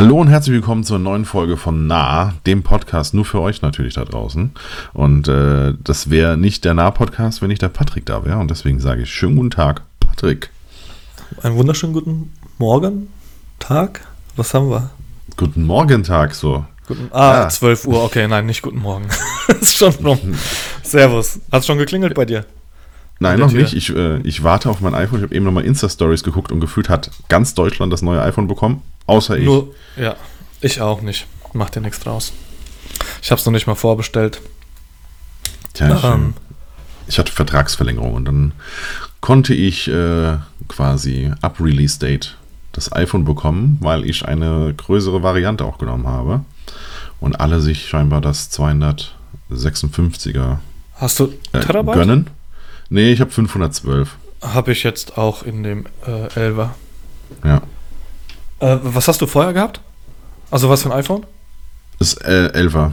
Hallo und herzlich willkommen zur neuen Folge von Nah, dem Podcast nur für euch natürlich da draußen. Und äh, das wäre nicht der Nah-Podcast, wenn nicht der Patrick da wäre. Und deswegen sage ich schönen guten Tag, Patrick. Einen wunderschönen guten Morgen, Tag. Was haben wir? Guten Morgen, Tag, so. Guten, ah, ja. 12 Uhr, okay, nein, nicht guten Morgen. ist schon rum. Servus. Hat es schon geklingelt bei dir? Nein, noch nicht. Ich, äh, ich warte auf mein iPhone. Ich habe eben nochmal Insta-Stories geguckt und gefühlt hat ganz Deutschland das neue iPhone bekommen, außer ich. Nur, ja, ich auch nicht. Macht dir nichts draus. Ich habe es noch nicht mal vorbestellt. Tja, ich, ähm, ich, hatte Vertragsverlängerung und dann konnte ich äh, quasi ab Release-Date das iPhone bekommen, weil ich eine größere Variante auch genommen habe. Und alle sich scheinbar das 256er Hast du äh, gönnen. Nee, ich habe 512. Habe ich jetzt auch in dem äh, 11er. Ja. Äh, was hast du vorher gehabt? Also was für ein iPhone? Das äh, 11er.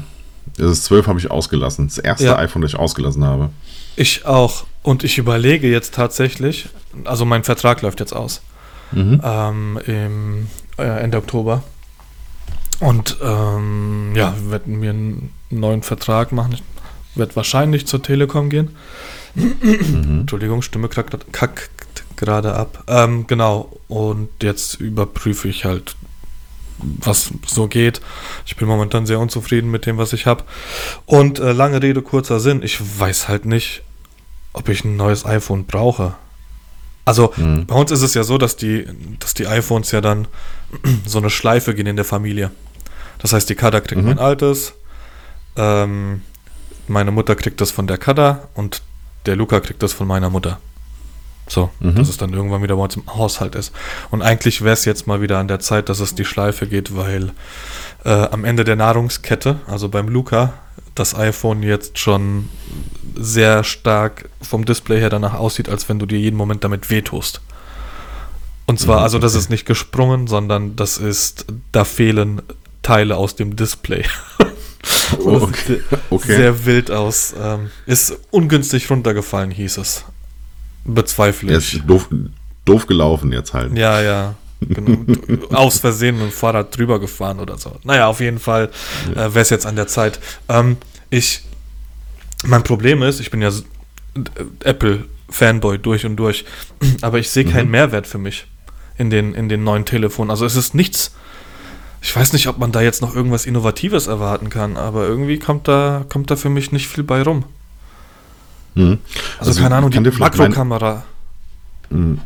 Das 12 habe ich ausgelassen. Das erste ja. iPhone, das ich ausgelassen habe. Ich auch. Und ich überlege jetzt tatsächlich, also mein Vertrag läuft jetzt aus. Mhm. Ähm, Im äh, Ende Oktober. Und ähm, ja, wir werden mir einen neuen Vertrag machen. Ich werde wahrscheinlich zur Telekom gehen. Mhm. Entschuldigung, Stimme kackt, kackt gerade ab. Ähm, genau, und jetzt überprüfe ich halt, was so geht. Ich bin momentan sehr unzufrieden mit dem, was ich habe. Und äh, lange Rede, kurzer Sinn, ich weiß halt nicht, ob ich ein neues iPhone brauche. Also mhm. bei uns ist es ja so, dass die, dass die iPhones ja dann so eine Schleife gehen in der Familie. Das heißt, die Kada kriegt mhm. mein altes, ähm, meine Mutter kriegt das von der Kada und der Luca kriegt das von meiner Mutter. So, mhm. dass es dann irgendwann wieder bei uns im Haushalt ist. Und eigentlich wäre es jetzt mal wieder an der Zeit, dass es die Schleife geht, weil äh, am Ende der Nahrungskette, also beim Luca, das iPhone jetzt schon sehr stark vom Display her danach aussieht, als wenn du dir jeden Moment damit wehtust. Und zwar, mhm, also das ist nicht gesprungen, sondern das ist, da fehlen Teile aus dem Display. Oh, okay. okay. Sehr wild aus. Ähm, ist ungünstig runtergefallen, hieß es. Bezweifle ich. Er ist doof, doof gelaufen jetzt halt. Ja, ja. Genau. Aus Versehen mit dem Fahrrad drüber gefahren oder so. Naja, auf jeden Fall äh, wäre es jetzt an der Zeit. Ähm, ich, mein Problem ist, ich bin ja Apple-Fanboy durch und durch, aber ich sehe keinen mhm. Mehrwert für mich in den, in den neuen Telefonen. Also es ist nichts ich weiß nicht, ob man da jetzt noch irgendwas Innovatives erwarten kann, aber irgendwie kommt da, kommt da für mich nicht viel bei rum. Mhm. Also, also, keine Ahnung, die Makrokamera. Mein,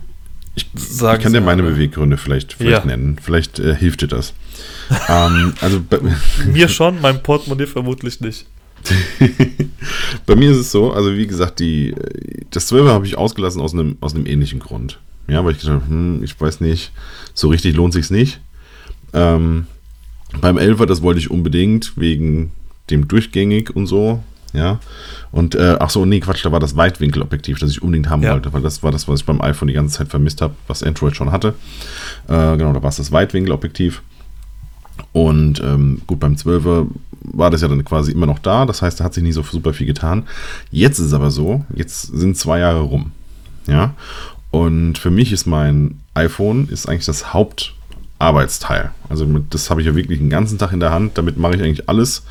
ich, ich, kann dir meine Beweggründe vielleicht, vielleicht ja. nennen. Vielleicht äh, hilft dir das. ähm, also Mir schon, meinem Portemonnaie vermutlich nicht. bei mir ist es so, also wie gesagt, die, das 12er habe ich ausgelassen aus einem, aus einem ähnlichen Grund. Ja, weil ich gesagt habe, hm, ich weiß nicht, so richtig lohnt sich nicht. Ähm, beim Elfer, das wollte ich unbedingt, wegen dem Durchgängig und so. Ja. Und äh, ach so, nee, Quatsch, da war das Weitwinkelobjektiv, das ich unbedingt haben ja. wollte, weil das war das, was ich beim iPhone die ganze Zeit vermisst habe, was Android schon hatte. Äh, genau, da war es das Weitwinkelobjektiv. Und ähm, gut, beim 12er war das ja dann quasi immer noch da, das heißt, da hat sich nie so super viel getan. Jetzt ist es aber so, jetzt sind zwei Jahre rum. Ja. Und für mich ist mein iPhone ist eigentlich das Haupt Arbeitsteil. Also das habe ich ja wirklich den ganzen Tag in der Hand. Damit mache ich eigentlich alles.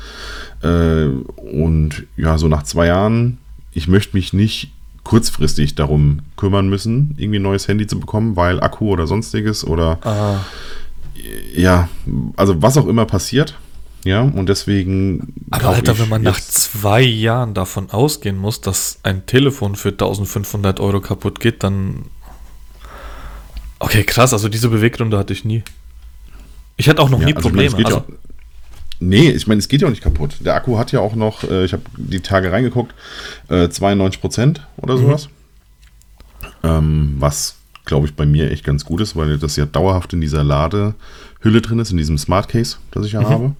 Äh, und ja, so nach zwei Jahren, ich möchte mich nicht kurzfristig darum kümmern müssen, irgendwie ein neues Handy zu bekommen, weil Akku oder sonstiges oder Aha. ja, also was auch immer passiert. Ja, und deswegen. Aber Alter, wenn man nach zwei Jahren davon ausgehen muss, dass ein Telefon für 1500 Euro kaputt geht, dann. Okay, krass, also diese Beweggründe hatte ich nie. Ich hatte auch noch ja, nie also Probleme. Ich meine, also, ja, nee, ich meine, es geht ja auch nicht kaputt. Der Akku hat ja auch noch, äh, ich habe die Tage reingeguckt, äh, 92 Prozent oder mhm. sowas. Ähm, was, glaube ich, bei mir echt ganz gut ist, weil das ja dauerhaft in dieser Ladehülle drin ist, in diesem Smart Case, das ich ja mhm. habe.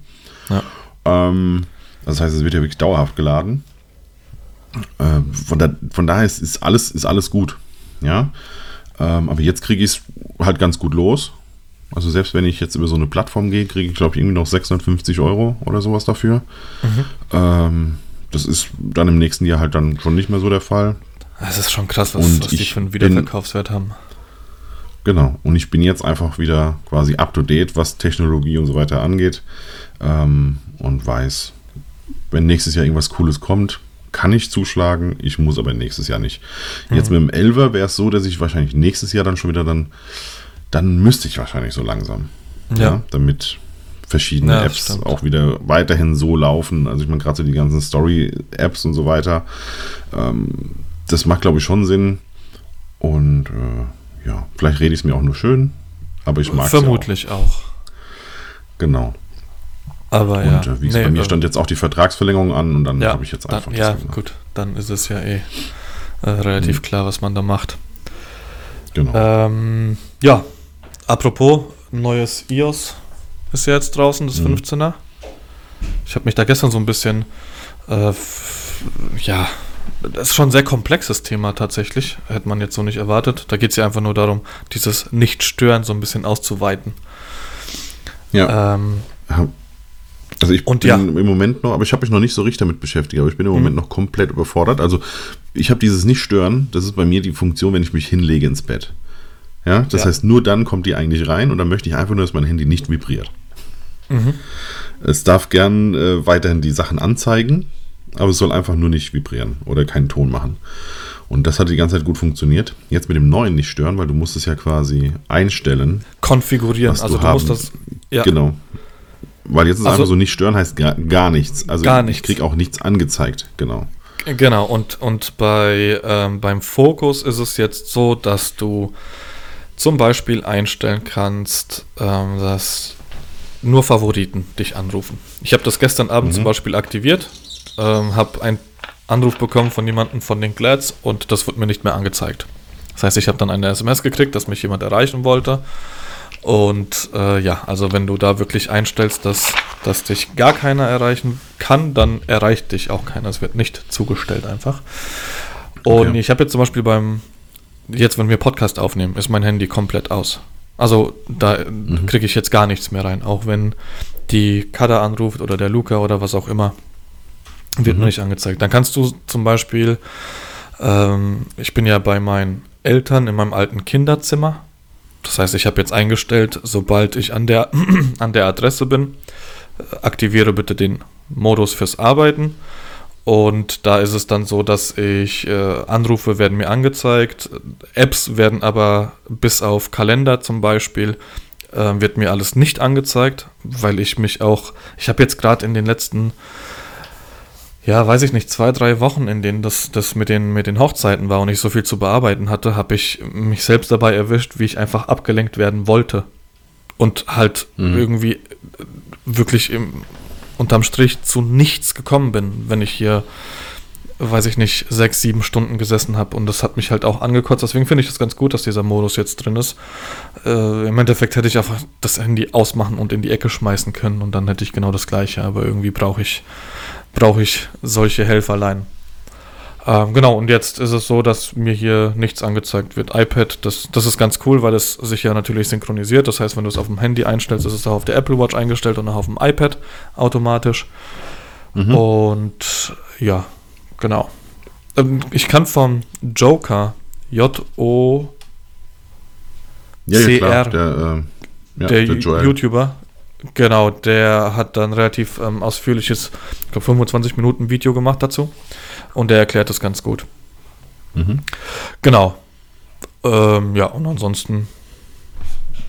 Ja. Ähm, das heißt, es wird ja wirklich dauerhaft geladen. Äh, von, da, von daher ist, ist, alles, ist alles gut. Ja. Ähm, aber jetzt kriege ich es halt ganz gut los. Also selbst wenn ich jetzt über so eine Plattform gehe, kriege ich, glaube ich, irgendwie noch 650 Euro oder sowas dafür. Mhm. Ähm, das ist dann im nächsten Jahr halt dann schon nicht mehr so der Fall. Das ist schon krass, was, was die für einen Wiederverkaufswert haben. Genau. Und ich bin jetzt einfach wieder quasi up to date, was Technologie und so weiter angeht. Ähm, und weiß, wenn nächstes Jahr irgendwas Cooles kommt, kann ich zuschlagen. Ich muss aber nächstes Jahr nicht. Jetzt mhm. mit dem 11er wäre es so, dass ich wahrscheinlich nächstes Jahr dann schon wieder dann, dann müsste ich wahrscheinlich so langsam. Ja. ja damit verschiedene ja, Apps stimmt. auch wieder weiterhin so laufen. Also ich meine, gerade so die ganzen Story-Apps und so weiter. Ähm, das macht, glaube ich, schon Sinn. Und äh, ja, vielleicht rede ich es mir auch nur schön, aber ich mag es. Vermutlich auch. auch. Genau. Aber ja. Und äh, wie nee, bei mir stand jetzt auch die Vertragsverlängerung an und dann ja, habe ich jetzt einfach. Dann, ja, gut, dann ist es ja eh äh, relativ mhm. klar, was man da macht. Genau. Ähm, ja, apropos neues iOS ist ja jetzt draußen, das mhm. 15er. Ich habe mich da gestern so ein bisschen, äh, ja, das ist schon ein sehr komplexes Thema tatsächlich. Hätte man jetzt so nicht erwartet. Da geht es ja einfach nur darum, dieses Nicht-Stören so ein bisschen auszuweiten. Ja. Ähm, also ich und bin ja. im Moment noch, aber ich habe mich noch nicht so richtig damit beschäftigt, aber ich bin im Moment mhm. noch komplett überfordert. Also ich habe dieses Nicht-Stören, das ist bei mir die Funktion, wenn ich mich hinlege ins Bett. Ja, das ja. heißt, nur dann kommt die eigentlich rein und dann möchte ich einfach nur, dass mein Handy nicht vibriert. Mhm. Es darf gern äh, weiterhin die Sachen anzeigen, aber es soll einfach nur nicht vibrieren oder keinen Ton machen. Und das hat die ganze Zeit gut funktioniert. Jetzt mit dem neuen nicht stören, weil du musst es ja quasi einstellen. Konfigurieren. also du, du musst das. Ja. Genau. Weil jetzt ist also, einfach so nicht stören heißt gar, gar nichts. Also gar nichts. ich krieg auch nichts angezeigt. Genau. Genau. Und, und bei, ähm, beim Fokus ist es jetzt so, dass du zum Beispiel einstellen kannst, ähm, dass nur Favoriten dich anrufen. Ich habe das gestern Abend mhm. zum Beispiel aktiviert, ähm, habe einen Anruf bekommen von jemandem von den Glads und das wurde mir nicht mehr angezeigt. Das heißt, ich habe dann eine SMS gekriegt, dass mich jemand erreichen wollte. Und äh, ja, also wenn du da wirklich einstellst, dass, dass dich gar keiner erreichen kann, dann erreicht dich auch keiner. Es wird nicht zugestellt einfach. Und okay. ich habe jetzt zum Beispiel beim, jetzt wenn wir Podcast aufnehmen, ist mein Handy komplett aus. Also da mhm. kriege ich jetzt gar nichts mehr rein. Auch wenn die Kada anruft oder der Luca oder was auch immer, wird mhm. mir nicht angezeigt. Dann kannst du zum Beispiel, ähm, ich bin ja bei meinen Eltern in meinem alten Kinderzimmer. Das heißt, ich habe jetzt eingestellt, sobald ich an der, an der Adresse bin, äh, aktiviere bitte den Modus fürs Arbeiten. Und da ist es dann so, dass ich äh, Anrufe werden mir angezeigt, Apps werden aber bis auf Kalender zum Beispiel äh, wird mir alles nicht angezeigt, weil ich mich auch, ich habe jetzt gerade in den letzten, ja, weiß ich nicht, zwei, drei Wochen, in denen das, das mit, den, mit den Hochzeiten war und ich so viel zu bearbeiten hatte, habe ich mich selbst dabei erwischt, wie ich einfach abgelenkt werden wollte. Und halt mhm. irgendwie wirklich im, unterm Strich zu nichts gekommen bin, wenn ich hier, weiß ich nicht, sechs, sieben Stunden gesessen habe. Und das hat mich halt auch angekotzt. Deswegen finde ich das ganz gut, dass dieser Modus jetzt drin ist. Äh, Im Endeffekt hätte ich einfach das Handy ausmachen und in die Ecke schmeißen können und dann hätte ich genau das Gleiche. Aber irgendwie brauche ich, brauche ich solche Helferlein. Ähm, genau, und jetzt ist es so, dass mir hier nichts angezeigt wird. iPad, das, das ist ganz cool, weil es sich ja natürlich synchronisiert. Das heißt, wenn du es auf dem Handy einstellst, ist es auch auf der Apple Watch eingestellt und auch auf dem iPad automatisch. Mhm. Und ja, genau. Ähm, ich kann vom Joker J-O ja, ja, der, äh, ja, der, der YouTuber, genau, der hat dann relativ ähm, ausführliches, ich glaube 25 Minuten Video gemacht dazu. Und der erklärt das ganz gut. Mhm. Genau. Ähm, ja, und ansonsten.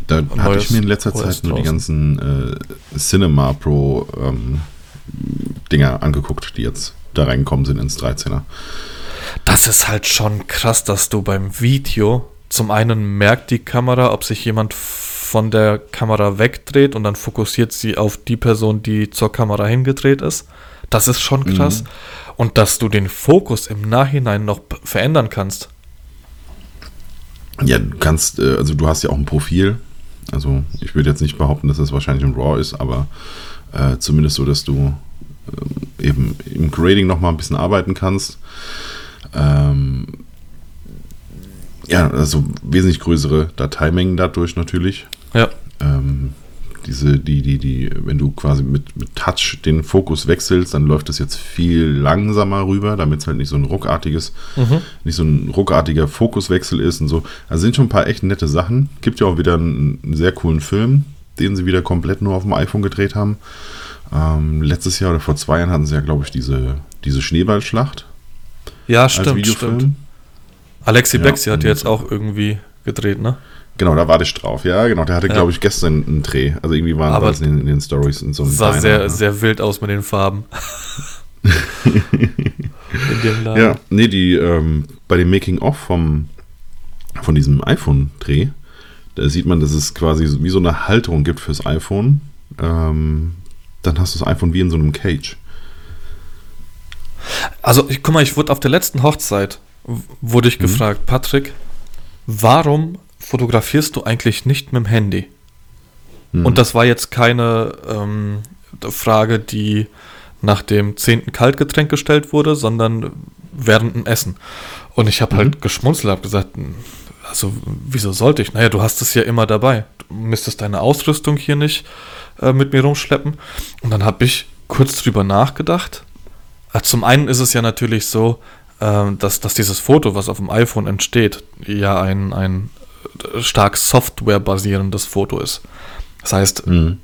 Da hatte ich mir in letzter Zeit nur die ganzen äh, Cinema Pro ähm, Dinger angeguckt, die jetzt da reingekommen sind ins 13er. Das ist halt schon krass, dass du beim Video zum einen merkt die Kamera, ob sich jemand von der Kamera wegdreht und dann fokussiert sie auf die Person, die zur Kamera hingedreht ist. Das ist schon krass. Mhm. Und dass du den Fokus im Nachhinein noch verändern kannst. Ja, du kannst, äh, also du hast ja auch ein Profil. Also ich würde jetzt nicht behaupten, dass das wahrscheinlich ein RAW ist, aber äh, zumindest so, dass du eben im Grading nochmal ein bisschen arbeiten kannst. Ähm, ja, also wesentlich größere Dateimengen dadurch natürlich. Ja. Ähm, diese, die, die, die, wenn du quasi mit, mit Touch den Fokus wechselst, dann läuft das jetzt viel langsamer rüber, damit es halt nicht so ein ruckartiges, mhm. nicht so ein ruckartiger Fokuswechsel ist und so. Also sind schon ein paar echt nette Sachen. Gibt ja auch wieder einen, einen sehr coolen Film, den sie wieder komplett nur auf dem iPhone gedreht haben. Ähm, letztes Jahr oder vor zwei Jahren hatten sie ja, glaube ich, diese, diese Schneeballschlacht. Ja, stimmt, stimmt. Alexi ja, Bexi hat jetzt auch irgendwie gedreht, ne? Genau, da warte ich drauf. Ja, genau. Der hatte, ja. glaube ich, gestern einen Dreh. Also irgendwie waren Aber das in, in, den Stories in so einem sah Diner, sehr, ne? sehr wild aus mit den Farben. ja, nee, die ähm, bei dem Making-of vom von diesem iPhone-Dreh, da sieht man, dass es quasi wie so eine Halterung gibt fürs iPhone. Ähm, dann hast du das iPhone wie in so einem Cage. Also, ich, guck mal, ich wurde auf der letzten Hochzeit, wurde ich mhm. gefragt, Patrick, warum fotografierst du eigentlich nicht mit dem Handy? Mhm. Und das war jetzt keine ähm, Frage, die nach dem zehnten Kaltgetränk gestellt wurde, sondern während dem Essen. Und ich habe halt mhm. halt geschmunzelt, habe gesagt, also wieso sollte ich? Naja, du hast es ja immer dabei. Müsstest deine Ausrüstung hier nicht äh, mit mir rumschleppen. Und dann habe ich kurz drüber nachgedacht. Äh, zum einen ist es ja natürlich so, äh, dass, dass dieses Foto, was auf dem iPhone entsteht, ja ein, ein stark softwarebasierendes Foto ist. Das heißt, mhm.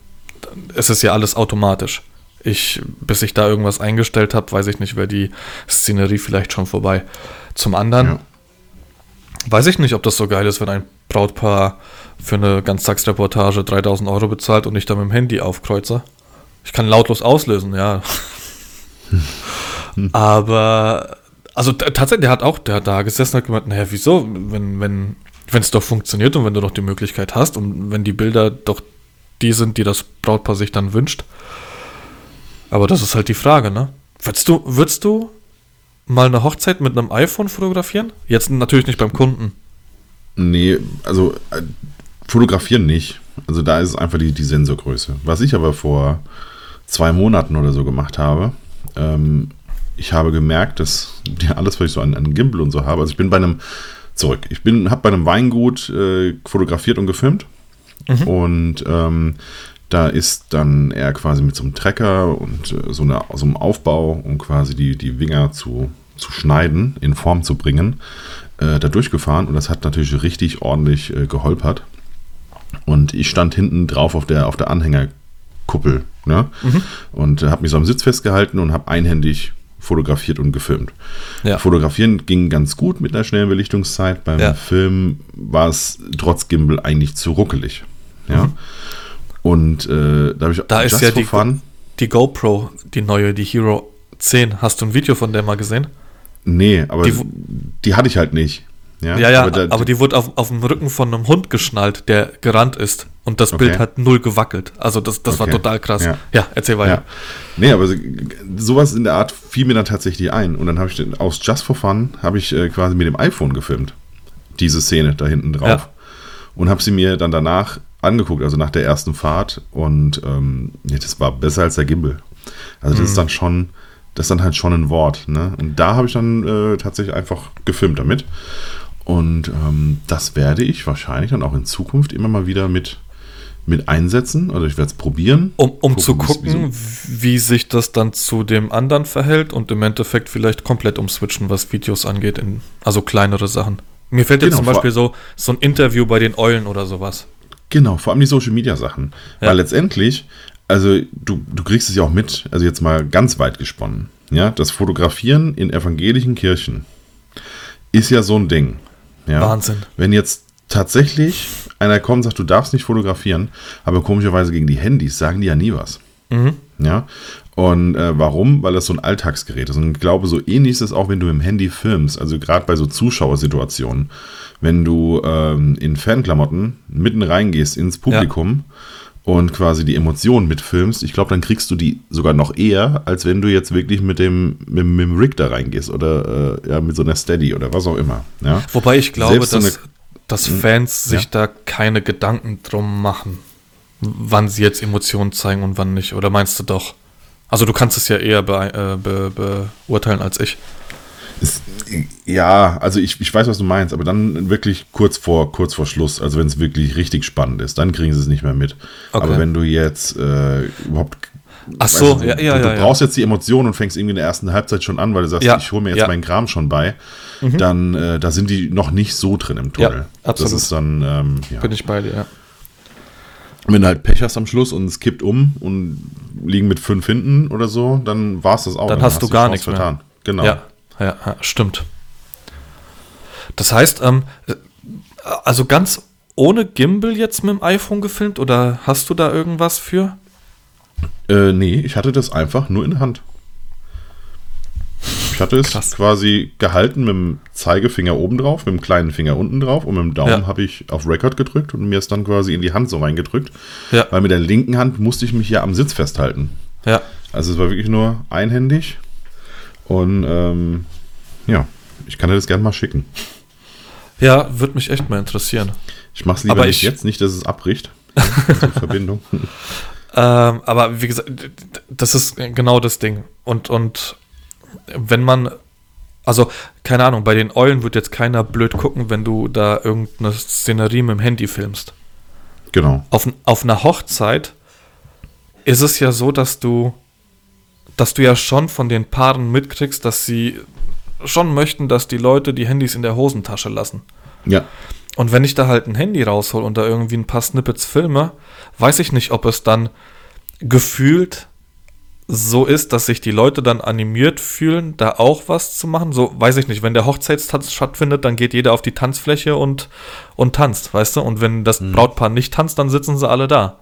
es ist ja alles automatisch. Ich, bis ich da irgendwas eingestellt habe, weiß ich nicht, wäre die Szenerie vielleicht schon vorbei. Zum anderen ja. Weiß ich nicht, ob das so geil ist, wenn ein Brautpaar für eine Ganztagsreportage 3000 Euro bezahlt und ich da mit dem Handy aufkreuze. Ich kann lautlos auslösen, ja. Aber, also tatsächlich, der hat auch, der hat da gesessen und hat gemeint, naja, wieso, wenn, wenn wenn es doch funktioniert und wenn du doch die Möglichkeit hast und wenn die Bilder doch die sind, die das Brautpaar sich dann wünscht. Aber das ist halt die Frage, ne? Würdest du, würdest du mal eine Hochzeit mit einem iPhone fotografieren? Jetzt natürlich nicht beim Kunden. Nee, also äh, fotografieren nicht. Also da ist es einfach die, die Sensorgröße. Was ich aber vor zwei Monaten oder so gemacht habe, ähm, ich habe gemerkt, dass ja, alles, was ich so an, an Gimbal und so habe, also ich bin bei einem zurück. Ich bin, habe bei einem Weingut äh, fotografiert und gefilmt. Mhm. Und ähm, da ist dann er quasi mit so einem Trecker und äh, so, eine, so einem Aufbau, um quasi die, die Winger zu, zu schneiden, in Form zu bringen, äh, da durchgefahren. Und das hat natürlich richtig ordentlich äh, geholpert. Und ich stand hinten drauf auf der, auf der Anhängerkuppel ne? Mhm. und habe mich so am Sitz festgehalten und habe einhändig fotografiert und gefilmt. Ja. Fotografieren ging ganz gut mit einer schnellen Belichtungszeit. Beim ja. Film war es trotz Gimbal eigentlich zu ruckelig. Ja. Mhm. Und äh, da habe ich da ist ja die, die GoPro, die neue, die Hero 10. Hast du ein Video von der mal gesehen? Nee, aber die, die hatte ich halt nicht. Ja, ja, ja aber, da, aber, die wurde auf, auf dem Rücken von einem Hund geschnallt, der gerannt ist. Und das okay. Bild hat null gewackelt. Also das, das okay. war total krass. Ja, ja erzähl weiter. Ja. Nee, aber sowas in der Art fiel mir dann tatsächlich ein. Und dann habe ich aus Just for Fun, habe ich äh, quasi mit dem iPhone gefilmt. Diese Szene da hinten drauf. Und habe sie mir dann danach angeguckt, also nach der ersten Fahrt. Und ähm, nee, das war besser als der Gimbal. Also das mhm. ist dann schon, das ist dann halt schon ein Wort. Ne? Und da habe ich dann äh, tatsächlich einfach gefilmt damit. Und ähm, das werde ich wahrscheinlich dann auch in Zukunft immer mal wieder mit, mit einsetzen. Also ich werde es probieren. Um, um gucken, zu gucken, wie, wie, sich das dann zu dem anderen verhält und im Endeffekt vielleicht komplett umswitchen, was Videos angeht, in, also kleinere Sachen. Mir fällt jetzt genau, zum Beispiel so, so ein Interview bei den Eulen oder sowas. Genau, vor allem die Social Media Sachen. Ja. Weil letztendlich, also du, du kriegst es ja auch mit, also jetzt mal ganz weit gesponnen. Ja, das Fotografieren in evangelischen Kirchen ist ja so ein Ding. Ja? Wahnsinn. Wenn jetzt tatsächlich einer kommt und sagt, du darfst nicht fotografieren, aber komischerweise gegen die Handys sagen die ja nie was. Mhm. Ja. Und äh, warum? Weil das so ein Alltagsgerät ist. Und ich glaube, so ähnlich ist es auch, wenn du im Handy filmst. Also gerade bei so Zuschauersituationen. Wenn du ähm, in Fanklamotten mitten reingehst ins Publikum ja und quasi die Emotionen mitfilmst, ich glaube, dann kriegst du die sogar noch eher, als wenn du jetzt wirklich mit dem, mit, mit dem Rig da reingehst oder äh, ja, mit so einer Steady oder was auch immer. Ja? Wobei ich glaube, dass, so dass hm? Fans sich ja? da keine Gedanken drum machen, wann sie jetzt Emotionen zeigen und wann nicht. Oder meinst du doch? Also du kannst es ja eher be, äh, be, beurteilen als ich. Es, ja, also ich, ich weiß, was du meinst, aber dann wirklich kurz vor, kurz vor Schluss, also wenn es wirklich richtig spannend ist, dann kriegen sie es nicht mehr mit. Okay. Aber wenn du jetzt äh, überhaupt Ach so, du, ja, ja, du, du ja, ja. brauchst jetzt die Emotionen und fängst irgendwie in der ersten Halbzeit schon an, weil du sagst, Ja, ich hole mir jetzt ja. Mhm. meinen Kram schon bei, dann äh, da sind die noch nicht so drin im Tunnel. Ja, absolut. Das ist dann, ähm, ja. Bin ich bei dir, ja. Wenn du halt Pech hast am Schluss und es kippt um und liegen mit fünf hinten oder so, dann war es das auch. Dann hast du die gar nichts vertan. Genau. Ja, ja, ja, stimmt. Das heißt, ähm, äh, also ganz ohne Gimbal jetzt mit dem iPhone gefilmt oder hast du da irgendwas für? Äh, nee, ich hatte das einfach nur in der Hand. Ich hatte es Krass. quasi gehalten mit dem Zeigefinger oben drauf, mit dem kleinen Finger unten drauf und mit dem Daumen Ja. habe ich auf Record gedrückt und mir es dann quasi in die Hand so reingedrückt. Ja. Weil mit der linken Hand musste ich mich ja am Sitz festhalten. Ja. Also es war wirklich nur einhändig. Und ähm, ja, ich kann dir das gerne mal schicken. Ja, würde mich echt mal interessieren. Ich mache es lieber Aber nicht ich- jetzt, nicht, dass es abbricht. Unsere Verbindung. Ähm, aber wie gesagt, das ist genau das Ding. Und, und wenn man, also keine Ahnung, bei den Eulen wird jetzt keiner blöd gucken, wenn du da irgendeine Szenerie mit dem Handy filmst. Genau. Auf, auf einer Hochzeit ist es ja so, dass du, dass du ja schon von den Paaren mitkriegst, dass sie schon möchten, dass die Leute die Handys in der Hosentasche lassen. Ja. Und wenn ich da halt ein Handy raushol und da irgendwie ein paar Snippets filme, weiß ich nicht, ob es dann gefühlt so ist, dass sich die Leute dann animiert fühlen, da auch was zu machen. So, weiß ich nicht, wenn der Hochzeitstanz stattfindet, dann geht jeder auf die Tanzfläche und, und tanzt, weißt du? Und wenn das Brautpaar nicht tanzt, dann sitzen sie alle da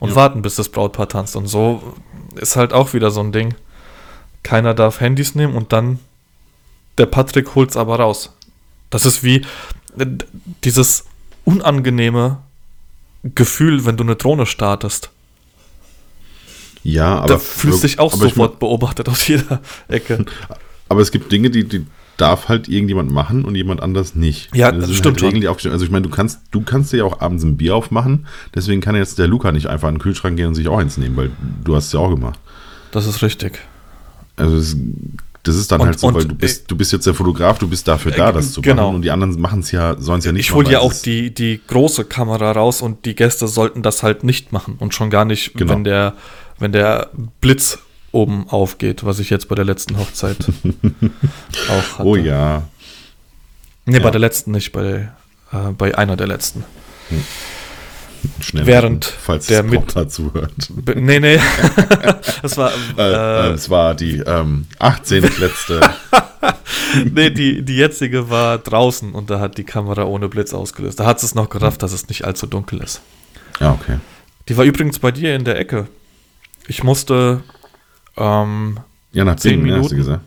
und Ja. warten, bis das Brautpaar tanzt. Und so ist halt auch wieder so ein Ding. Keiner darf Handys nehmen und dann der Patrick holt's aber raus. Das ist wie äh, dieses unangenehme Gefühl, wenn du eine Drohne startest. Ja, aber. da fühlst du dich auch ich sofort beobachtet aus jeder Ecke. Aber es gibt Dinge, die, die darf halt irgendjemand machen und jemand anders nicht. Ja, das stimmt halt schon. Also ich meine, du kannst, du kannst dir ja auch abends ein Bier aufmachen, deswegen kann jetzt der Luca nicht einfach in den Kühlschrank gehen und sich auch eins nehmen, weil du hast es ja auch gemacht. Das ist richtig. Also es, das ist dann Und- halt so, weil du bist, du bist jetzt der Fotograf, du bist dafür da, Äh, das zu genau. machen und die anderen machen es ja, sollen es ja nicht Ich hole ja auch die, die große Kamera raus und die Gäste sollten das halt nicht machen. Und schon gar nicht, Genau. wenn, der, wenn der Blitz oben aufgeht, was ich jetzt bei der letzten Hochzeit auch hatte. Oh ja. Nee, Ja. bei der letzten nicht, bei, äh, bei einer der letzten. Schnell. Während falls der mit- zuhört. B nee, nee. das war. Äh, äh, Äh, es war die ähm, 18. letzte. nee, die, die jetzige war draußen und da hat die Kamera ohne Blitz ausgelöst. Da hat es noch gerafft, dass es nicht allzu dunkel ist. Ja, okay. Die war übrigens bei dir in der Ecke. Ich musste, ähm, Ja, nach Zehn 10 Minuten. Hast du gesagt.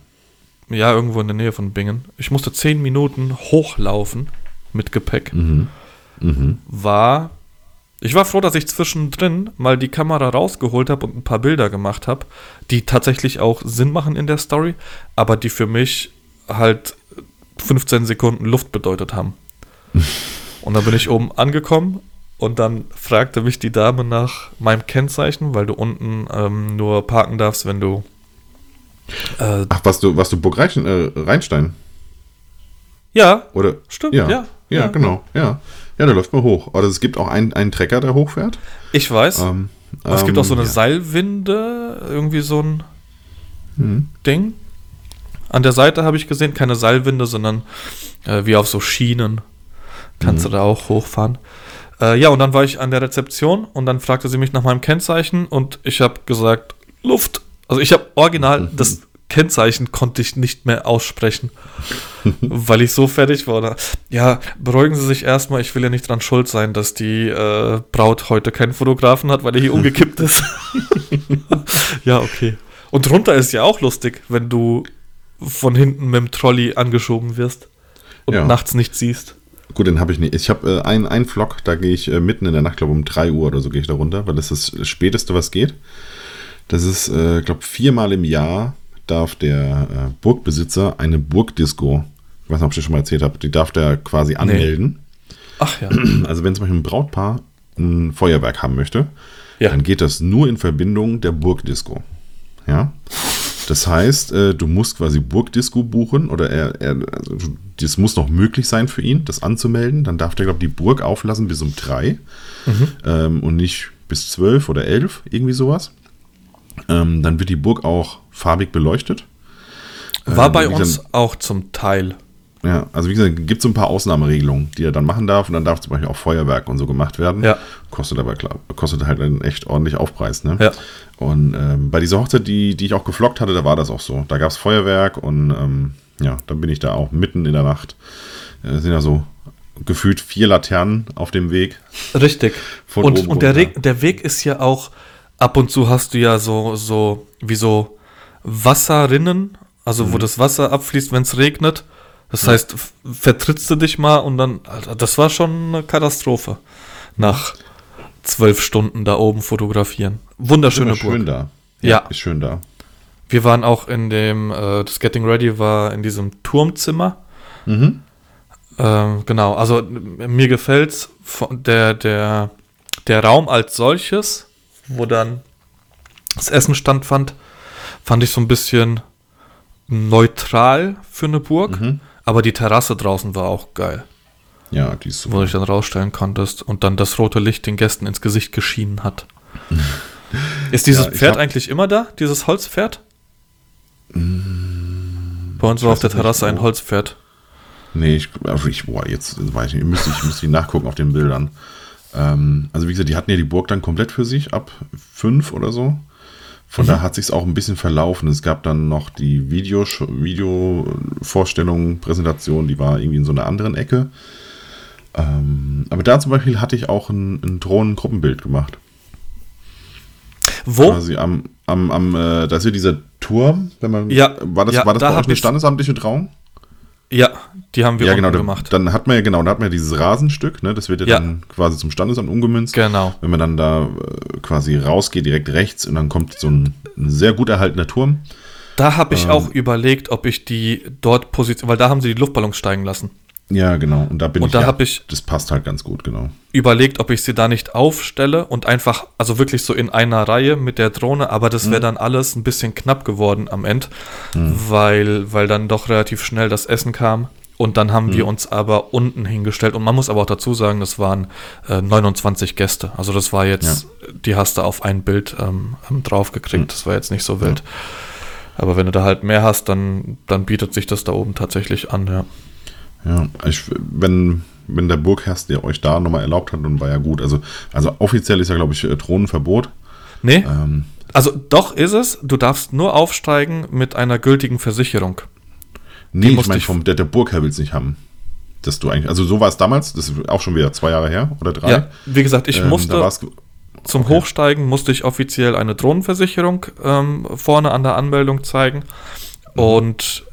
ja, irgendwo in der Nähe von Bingen. Ich musste zehn Minuten hochlaufen mit Gepäck. Mhm. Mhm. War. Ich war froh, dass ich zwischendrin mal die Kamera rausgeholt habe und ein paar Bilder gemacht habe, die tatsächlich auch Sinn machen in der Story, aber die für mich halt 15 Sekunden Luft bedeutet haben. und dann bin ich oben angekommen und dann fragte mich die Dame nach meinem Kennzeichen, weil du unten ähm, nur parken darfst, wenn du äh, Ach, was du, was du Burg Reinstein, äh, Rheinstein? ja, Oder? stimmt, Ja, ja. ja, genau. Ja. ja, der läuft mal hoch. Oder es gibt auch einen, einen Trecker, der hochfährt. Ich weiß. Ähm, Aber es gibt auch so eine ja. Seilwinde, irgendwie so ein Mhm. Ding. An der Seite habe ich gesehen, keine Seilwinde, sondern äh, wie auf so Schienen. Kannst Mhm. du da auch hochfahren. Äh, ja, und dann war ich an der Rezeption und dann fragte sie mich nach meinem Kennzeichen und ich habe gesagt, Luft. Also ich habe original das Kennzeichen konnte ich nicht mehr aussprechen, weil ich so fertig war. Ja, beruhigen Sie sich erstmal, ich will ja nicht dran schuld sein, dass die äh, Braut heute keinen Fotografen hat, weil er hier umgekippt ist. ja, okay. Und drunter ist ja auch lustig, wenn du von hinten mit dem Trolley angeschoben wirst und Ja. nachts nichts siehst. Gut, den habe ich nicht. Ich habe äh, einen, einen Vlog, da gehe ich äh, mitten in der Nacht, glaube um 3 Uhr oder so gehe ich da runter, weil das ist das Späteste, was geht. Das ist, äh, glaube viermal im Jahr darf der äh, Burgbesitzer eine Burgdisco, ich weiß nicht, ob ich das schon mal erzählt habe, die darf der quasi anmelden. Ach ja. Also wenn zum Beispiel ein Brautpaar ein Feuerwerk haben möchte, Ja. dann geht das nur in Verbindung der Burgdisco. Ja. Das heißt, äh, du musst quasi Burgdisco buchen oder er, er also, das muss noch möglich sein für ihn, das anzumelden. Dann darf der, glaube ich, die Burg auflassen bis um drei mhm. ähm, und nicht bis zwölf oder elf, irgendwie sowas. Ähm, dann wird die Burg auch farbig beleuchtet. War äh, bei uns dann, auch zum Teil. Ja, also wie gesagt, gibt es so ein paar Ausnahmeregelungen, die er dann machen darf und dann darf zum Beispiel auch Feuerwerk und so gemacht werden. Ja. Kostet aber klar, kostet halt einen echt ordentlich Aufpreis, ne? Ja. Und ähm, bei dieser Hochzeit, die, die ich auch geflockt hatte, da war das auch so. Da gab es Feuerwerk und ähm, ja, dann bin ich da auch mitten in der Nacht. Äh, sind ja so gefühlt vier Laternen auf dem Weg. Richtig. und und der, der Weg ist ja auch, ab und zu hast du ja so, so wie so Wasserrinnen, also mhm. wo das Wasser abfließt, wenn es regnet. Das ja. heißt, vertrittst du dich mal und dann, Alter, das war schon eine Katastrophe. Nach zwölf Stunden da oben fotografieren. Wunderschöne Burg. Schön da. Ja, ja. Ist schön da. Wir waren auch in dem, äh, das Getting Ready war in diesem Turmzimmer. Mhm. Ähm, genau, also mir gefällt der, der, der Raum als solches, wo dann das Essen standfand, fand ich so ein bisschen neutral für eine Burg. Mhm. Aber die Terrasse draußen war auch geil. Ja, die ist super. Wo du dich dann rausstellen konntest und dann das rote Licht den Gästen ins Gesicht geschienen hat. ist dieses ja, Pferd eigentlich immer da, dieses Holzpferd? Mm, Bei uns war auf der Terrasse ein Holzpferd. Nee, ich, also ich boah, jetzt weiß ich nicht, müsste ich, müsste ich nachgucken auf den Bildern. Ähm, also wie gesagt, die hatten ja die Burg dann komplett für sich, ab fünf oder so. Von mhm. da hat sich auch ein bisschen verlaufen. Es gab dann noch die Video, Video-Vorstellung, Präsentation, die war irgendwie in so einer anderen Ecke. Ähm, aber da zum Beispiel hatte ich auch ein, ein Drohnengruppenbild gemacht. Wo? Quasi am, am, am äh, da ist ja dieser Turm, wenn man. Ja, war das, ja, war das da bei euch eine standesamtliche Trauung? Ja, die haben wir ja, genau, gemacht. Dann hat man ja genau, da hat man ja dieses Rasenstück, ne? Das wird ja, ja, dann quasi zum Standesamt umgemünzt. Genau. Wenn man dann da äh, quasi rausgeht, direkt rechts und dann kommt so ein, ein sehr gut erhaltener Turm. Da habe ich ähm, auch überlegt, ob ich die dort positioniere, weil da haben sie die Luftballons steigen lassen. Ja, genau. Und da bin und ich. Da ja, ich das passt halt ganz gut, genau. Überlegt, ob ich sie da nicht aufstelle und einfach, also wirklich so in einer Reihe mit der Drohne, aber das wäre mhm. dann alles ein bisschen knapp geworden am Ende, mhm. weil, weil dann doch relativ schnell das Essen kam. Und dann haben mhm. wir uns aber unten hingestellt. Und man muss aber auch dazu sagen, das waren äh, 29 Gäste. Also das war jetzt, ja. die hast du auf ein Bild ähm, drauf gekriegt. Mhm. Das war jetzt nicht so wild. Ja. Aber wenn du da halt mehr hast, dann, dann bietet sich das da oben tatsächlich an, ja. Ja, ich, wenn, wenn der Burgherr der euch da nochmal erlaubt hat, dann war ja gut. Also, also offiziell ist ja, glaube ich, Thronenverbot. Nee. Ähm, also doch ist es, du darfst nur aufsteigen mit einer gültigen Versicherung. Nee, ich meine, vom, der, der Burgherr will es nicht haben. Dass du eigentlich, also so war es damals, das ist auch schon wieder zwei Jahre her oder drei. Ja, wie gesagt, ich ähm, musste zum okay. Hochsteigen musste ich offiziell eine Drohnenversicherung ähm, vorne an der Anmeldung zeigen. Mhm. Und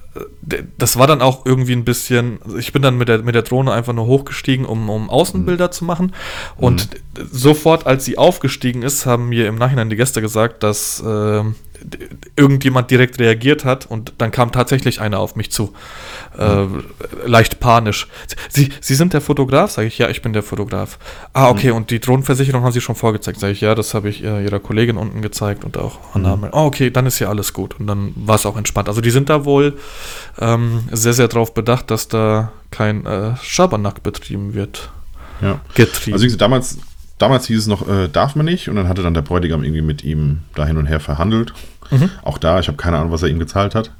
das war dann auch irgendwie ein bisschen, ich bin dann mit der, mit der Drohne einfach nur hochgestiegen, um, um Außenbilder mhm. zu machen. Und mhm. sofort, als sie aufgestiegen ist, haben mir im Nachhinein die Gäste gesagt, dass äh, irgendjemand direkt reagiert hat und dann kam tatsächlich einer auf mich zu. Äh, leicht panisch. Sie, Sie sind der Fotograf? Sage ich, ja, ich bin der Fotograf. Ah, okay, mhm. und die Drohnenversicherung haben Sie schon vorgezeigt? Sage ich, ja, das habe ich äh, Ihrer Kollegin unten gezeigt und auch an mhm. Oh, okay, dann ist ja alles gut. Und dann war es auch entspannt. Also die sind da wohl ähm, sehr, sehr darauf bedacht, dass da kein äh, Schabernack betrieben wird. Ja. Getrieben. Also damals, damals hieß es noch, äh, darf man nicht. Und dann hatte dann der Bräutigam irgendwie mit ihm da hin und her verhandelt. Mhm. Auch da, ich habe keine Ahnung, was er ihm gezahlt hat.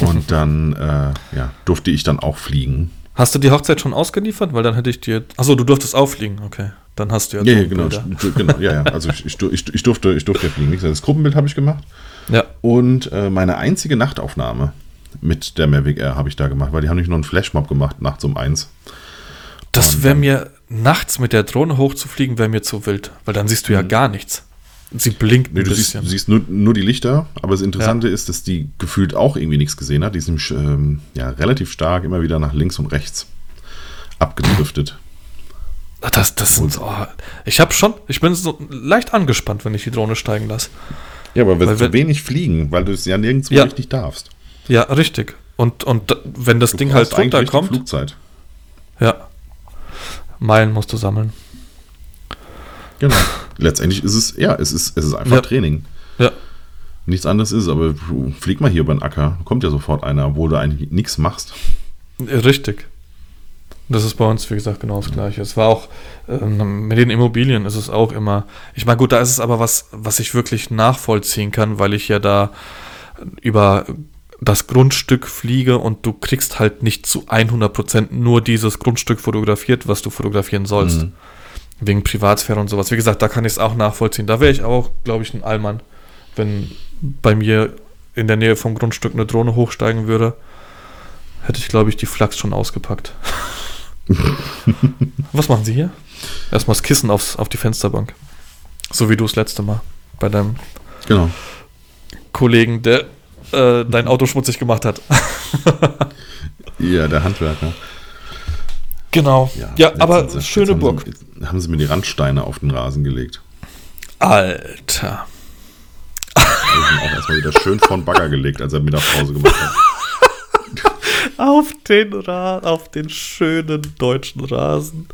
Und dann äh, ja, durfte ich dann auch fliegen. Hast du die Hochzeit schon ausgeliefert? Weil dann hätte ich dir. Achso, du durftest auch fliegen, okay. Dann hast du ja. Ja, ja genau, genau. Ja, ja. Also ich, ich, ich, durfte, ich durfte ja fliegen. Das Gruppenbild habe ich gemacht. Ja. Und äh, meine einzige Nachtaufnahme mit der Mavic Air habe ich da gemacht, weil die haben nicht nur einen Flashmob gemacht nachts um eins. Das wäre mir nachts mit der Drohne hochzufliegen, wäre mir zu wild, weil dann siehst du ja mhm. gar nichts. Sie blinkt nee, du siehst, du siehst, nur, nur die Lichter, aber das Interessante ja. ist, dass die gefühlt auch irgendwie nichts gesehen hat. Die nämlich ähm, ja, relativ stark immer wieder nach links und rechts abgedriftet. Das, das sind so, oh, ich habe schon, ich bin so leicht angespannt, wenn ich die Drohne steigen lasse. Ja, aber weil zu wenig fliegen, weil du es ja nirgendwo ja. richtig darfst. Ja, richtig. Und, und wenn das du Ding halt runterkommt. Flugzeit. Ja. Meilen musst du sammeln. Genau. Letztendlich ist es, ja, es ist, es ist einfach ja. Training. Ja. nichts anderes ist, aber flieg mal hier über den Acker, kommt ja sofort einer, obwohl du eigentlich nichts machst. Richtig. Das ist bei uns, wie gesagt, genau das Gleiche. Es war auch, ähm, mit den Immobilien ist es auch immer, ich meine, gut, da ist es aber was, was ich wirklich nachvollziehen kann, weil ich ja da über das Grundstück fliege und du kriegst halt nicht zu 100% nur dieses Grundstück fotografiert, was du fotografieren sollst. Mhm. Wegen Privatsphäre und sowas. Wie gesagt, da kann ich es auch nachvollziehen. Da wäre ich auch, glaube ich, ein Allmann, wenn bei mir in der Nähe vom Grundstück eine Drohne hochsteigen würde, hätte ich, glaube ich, die Flachs schon ausgepackt. Was machen Sie hier? Erstmal das Kissen aufs, auf die Fensterbank. So wie du das letzte Mal bei deinem genau. Kollegen, der äh, dein Auto schmutzig gemacht hat. ja, der Handwerker. Genau. Ja, ja aber schöne Burg. Sie, haben sie mir die Randsteine auf den Rasen gelegt. Alter. Ich auch erstmal wieder schön von Bagger gelegt, als er Mittagspause gemacht hat. auf den Ra auf den schönen deutschen Rasen.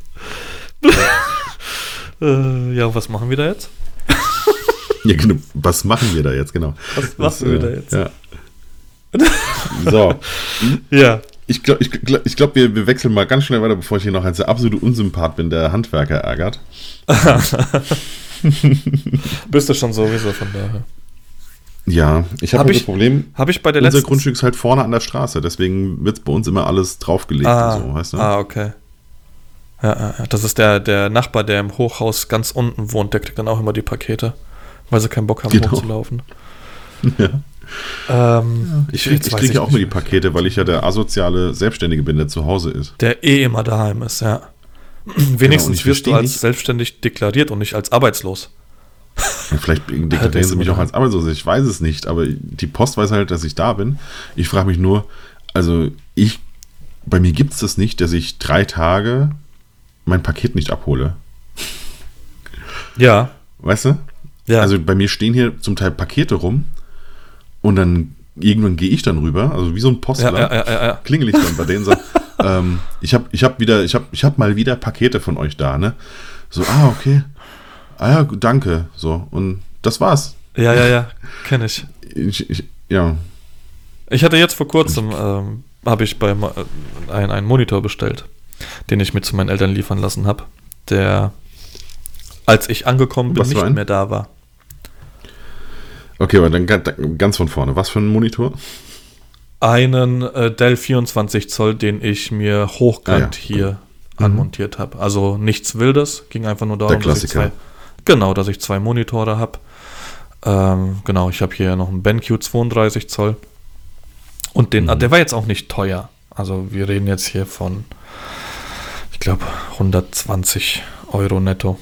äh, ja, was machen wir da jetzt? Ja, genau. Was machen wir da jetzt, genau. Was machen wir da jetzt? Ja. so. Ja. Ich glaube, ich, ich glaub, wir, wir wechseln mal ganz schnell weiter, bevor ich hier noch als der absolute Unsympath bin, der Handwerker ärgert. Bist du schon sowieso von daher. Ja, ich habe hab das Problem. Habe ich bei der Unser Grundstück ist halt vorne an der Straße, deswegen wird bei uns immer alles draufgelegt ah, und so, weißt du? Ah, okay. Ja, das ist der, der Nachbar, der im Hochhaus ganz unten wohnt, der kriegt dann auch immer die Pakete, weil sie keinen Bock haben, genau. hochzulaufen. Ja. Ähm, ich, ich, ich kriege ja auch immer die Pakete, weil ich ja der asoziale Selbstständige bin, der zu Hause ist. Der eh immer daheim ist, ja. Wenigstens genau, wirst du als nicht. selbstständig deklariert und nicht als arbeitslos. Ja, vielleicht deklarieren sie mich auch als arbeitslos, ich weiß es nicht, aber die Post weiß halt, dass ich da bin. Ich frage mich nur, also ich, bei mir gibt es das nicht, dass ich drei Tage mein Paket nicht abhole. Ja. Weißt du? Ja. Also bei mir stehen hier zum Teil Pakete rum und dann irgendwann gehe ich dann rüber, also wie so ein Postler, ja, ja, ja, klingel ich dann bei denen so, ähm, ich habe ich hab wieder, ich habe ich hab mal wieder Pakete von euch da, ne? So, ah, okay. Ah ja, danke. So, und das war's. Ja, ja, ja, kenne ich. ich. ich. Ja. Ich hatte jetzt vor kurzem, ähm, habe ich bei äh, ein, einen Monitor bestellt, den ich mir zu meinen Eltern liefern lassen habe, der, als ich angekommen bin, nicht mehr da war. Okay, aber dann ganz von vorne. Was für ein Monitor? Einen äh, Dell 24 Zoll, den ich mir hochkant ah, ja. hier mhm. anmontiert habe. Also nichts Wildes, ging einfach nur darum, dass ich zwei, genau, dass ich zwei Monitore habe. Ähm, genau, ich habe hier noch einen BenQ 32 Zoll. Und den, mhm. der war jetzt auch nicht teuer. Also wir reden jetzt hier von, ich glaube, 120 Euro netto.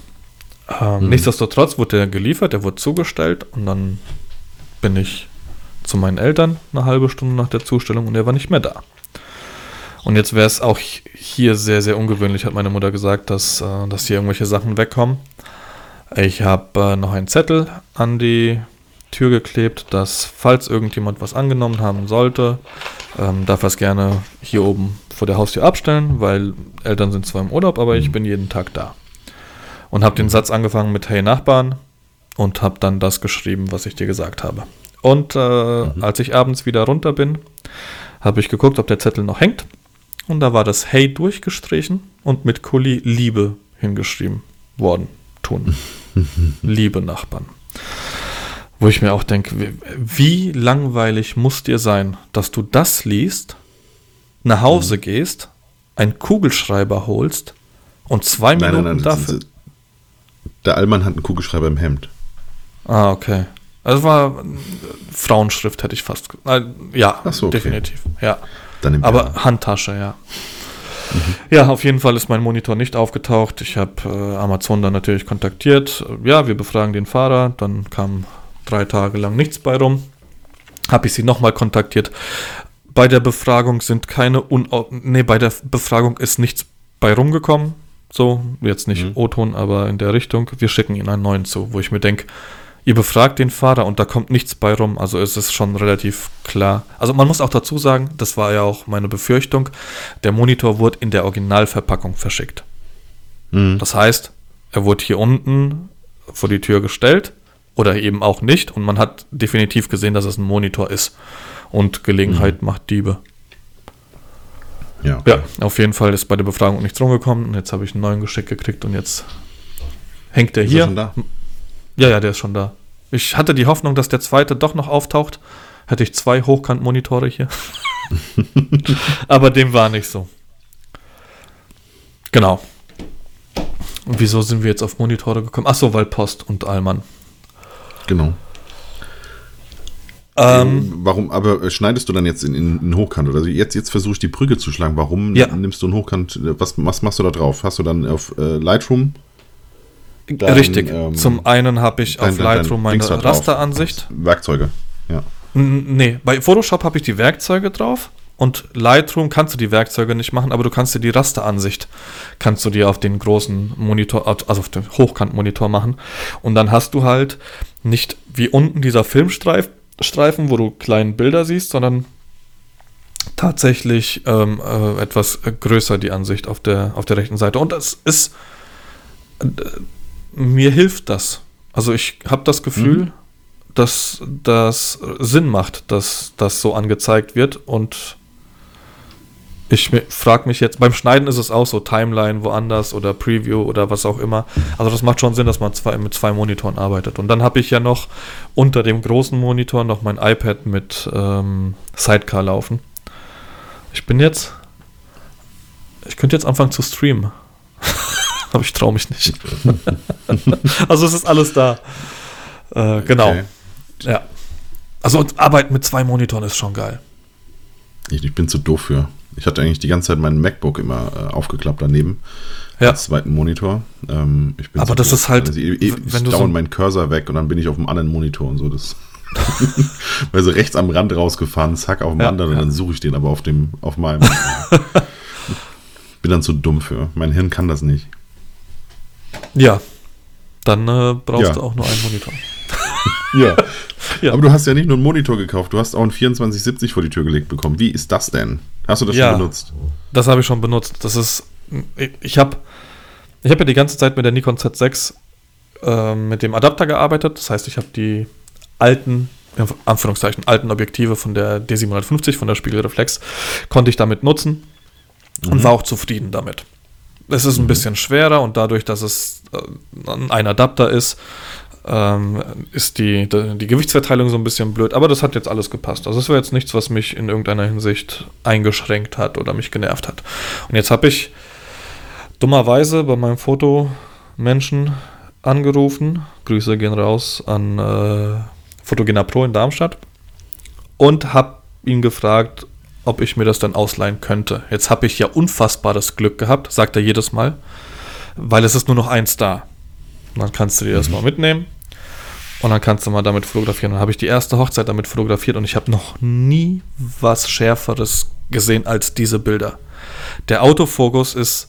Ähm, mhm. Nichtsdestotrotz wurde der geliefert, der wurde zugestellt und dann bin ich zu meinen Eltern eine halbe Stunde nach der Zustellung und er war nicht mehr da. Und jetzt wäre es auch hier sehr, sehr ungewöhnlich, hat meine Mutter gesagt, dass, äh, dass hier irgendwelche Sachen wegkommen. Ich habe äh, noch einen Zettel an die Tür geklebt, dass falls irgendjemand was angenommen haben sollte, ähm, darf er es gerne hier oben vor der Haustür abstellen, weil Eltern sind zwar im Urlaub, aber ich mhm. bin jeden Tag da. Und habe den Satz angefangen mit Hey Nachbarn, und habe dann das geschrieben, was ich dir gesagt habe. Und äh, mhm. als ich abends wieder runter bin, habe ich geguckt, ob der Zettel noch hängt. Und da war das Hey durchgestrichen und mit Kuli Liebe hingeschrieben worden. Tun. Liebe Nachbarn. Wo ich mir auch denke, wie, wie, langweilig muss dir sein, dass du das liest, nach Hause mhm. gehst, einen Kugelschreiber holst und zwei nein, Minuten nein, nein, dafür. Der Allmann hat einen Kugelschreiber im Hemd. Ah, okay. Also war Frauenschrift, hätte ich fast. Äh, ja, so, okay. definitiv. Ja. Aber Jahr. Handtasche, ja. Mhm. Ja, auf jeden Fall ist mein Monitor nicht aufgetaucht. Ich habe äh, Amazon dann natürlich kontaktiert. Ja, wir befragen den Fahrer. Dann kam drei Tage lang nichts bei rum. Habe ich sie nochmal kontaktiert. Bei der Befragung sind keine Unau nee, bei der Befragung ist nichts bei rumgekommen. So, jetzt nicht mhm. O-Ton, aber in der Richtung. Wir schicken ihnen einen neuen zu, wo ich mir denke, Ihr befragt den Fahrer und da kommt nichts bei rum, also ist es schon relativ klar. Also man muss auch dazu sagen, das war ja auch meine Befürchtung, der Monitor wurde in der Originalverpackung verschickt. Mhm. Das heißt, er wurde hier unten vor die Tür gestellt, oder eben auch nicht. Und man hat definitiv gesehen, dass es ein Monitor ist. Und Gelegenheit mhm. macht Diebe. Ja, okay. ja, auf jeden Fall ist bei der Befragung nichts rumgekommen. Und jetzt habe ich einen neuen geschickt gekriegt und jetzt hängt ist hier. Ja, ja, der ist schon da. Ich hatte die Hoffnung, dass der zweite doch noch auftaucht. Hätte ich zwei Hochkant-Monitore hier. Aber dem war nicht so. Genau. Und wieso sind wir jetzt auf Monitore gekommen? Achso, weil Post und Allmann. Genau. Ähm, warum, aber schneidest du dann jetzt in, in, in Hochkant? Also jetzt, jetzt versuche ich die Brücke zu schlagen. Warum ja. nimmst du einen Hochkant? Was, was machst du da drauf? Hast du dann auf äh, Lightroom? Dein, Richtig. Ähm, Zum einen habe ich dein, auf Lightroom dein, meine Rasteransicht. Werkzeuge, ja. N nee, bei Photoshop habe ich die Werkzeuge drauf und Lightroom kannst du die Werkzeuge nicht machen, aber du kannst dir die Rasteransicht, kannst du dir auf den großen Monitor, also auf den Hochkantmonitor machen. Und dann hast du halt nicht wie unten dieser Filmstreifen, Streifen, wo du kleine Bilder siehst, sondern tatsächlich ähm, äh, etwas größer die Ansicht auf der, auf der rechten Seite. Und das ist, äh, mir hilft das. Also ich habe das Gefühl, mhm. dass das Sinn macht, dass das so angezeigt wird und ich frage mich jetzt, beim Schneiden ist es auch so, Timeline woanders oder Preview oder was auch immer. Also das macht schon Sinn, dass man zwei, mit zwei Monitoren arbeitet. Und dann habe ich ja noch unter dem großen Monitor noch mein iPad mit ähm, Sidecar laufen. Ich bin jetzt, ich könnte jetzt anfangen zu streamen. Aber ich traue mich nicht. also es ist alles da. Äh, genau. Okay. Ja. Also Arbeit mit zwei Monitoren ist schon geil. Ich, ich bin zu doof für. Ich hatte eigentlich die ganze Zeit meinen MacBook immer äh, aufgeklappt daneben. Ja. Als zweiten Monitor. Ähm, Aber das ist halt. Also, ich, ich, ich dauernd so meinen Cursor weg und dann bin ich auf dem anderen Monitor und so. Das. Weil so rechts am Rand rausgefahren, zack, auf dem ja, anderen, ja. und dann suche ich den aber auf dem, auf meinem. bin dann zu dumm für. Mein Hirn kann das nicht. Ja. Dann äh, brauchst ja. du auch nur einen Monitor. ja. ja. Aber du hast ja nicht nur einen Monitor gekauft, du hast auch einen 2470 vor die Tür gelegt bekommen. Wie ist das denn? Hast du das ja, schon benutzt? Das habe ich schon benutzt. Das ist. Ich habe ich hab ja die ganze Zeit mit der Nikon Z6 äh, mit dem Adapter gearbeitet. Das heißt, ich habe die alten, in Anführungszeichen, alten Objektive von der D750, von der Spiegelreflex, konnte ich damit nutzen mhm. und war auch zufrieden damit. Es ist ein mhm. bisschen schwerer und dadurch, dass es äh, ein Adapter ist, ähm, ist die, die, Gewichtsverteilung so ein bisschen blöd, aber das hat jetzt alles gepasst. Also es war jetzt nichts, was mich in irgendeiner Hinsicht eingeschränkt hat oder mich genervt hat. Und jetzt habe ich dummerweise bei meinem Fotomenschen angerufen. Grüße gehen raus an äh, Fotogena Pro in Darmstadt und habe ihn gefragt, ob ich mir das dann ausleihen könnte. Jetzt habe ich ja unfassbares Glück gehabt, sagt er jedes Mal, weil es ist nur noch eins da. Und dann kannst du dir das mhm. mal mitnehmen und dann kannst du mal damit fotografieren. Dann habe ich die erste Hochzeit damit fotografiert und ich habe noch nie was Schärferes gesehen als diese Bilder. Der Autofokus ist,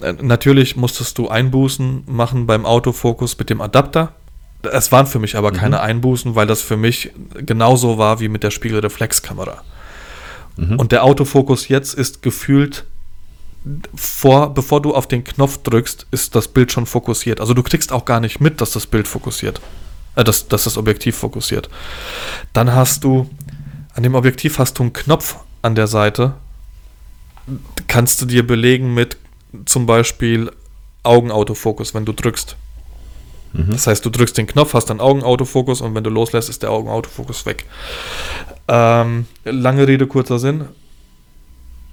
äh, natürlich musstest du Einbußen machen beim Autofokus mit dem Adapter. Es waren für mich aber mhm. keine Einbußen, weil das für mich genauso war wie mit der Spiegelreflexkamera. Mhm. Und der Autofokus jetzt ist gefühlt vor, bevor du auf den Knopf drückst, ist das Bild schon fokussiert. Also du kriegst auch gar nicht mit, dass das Bild fokussiert. Äh, dass, dass das Objektiv fokussiert. Dann hast du, an dem Objektiv hast du einen Knopf an der Seite. Kannst du dir belegen mit zum Beispiel Augenautofokus, wenn du drückst. Mhm. Das heißt, du drückst den Knopf, hast dann Augenautofokus und wenn du loslässt, ist der Augenautofokus weg. Ähm, lange Rede, kurzer Sinn.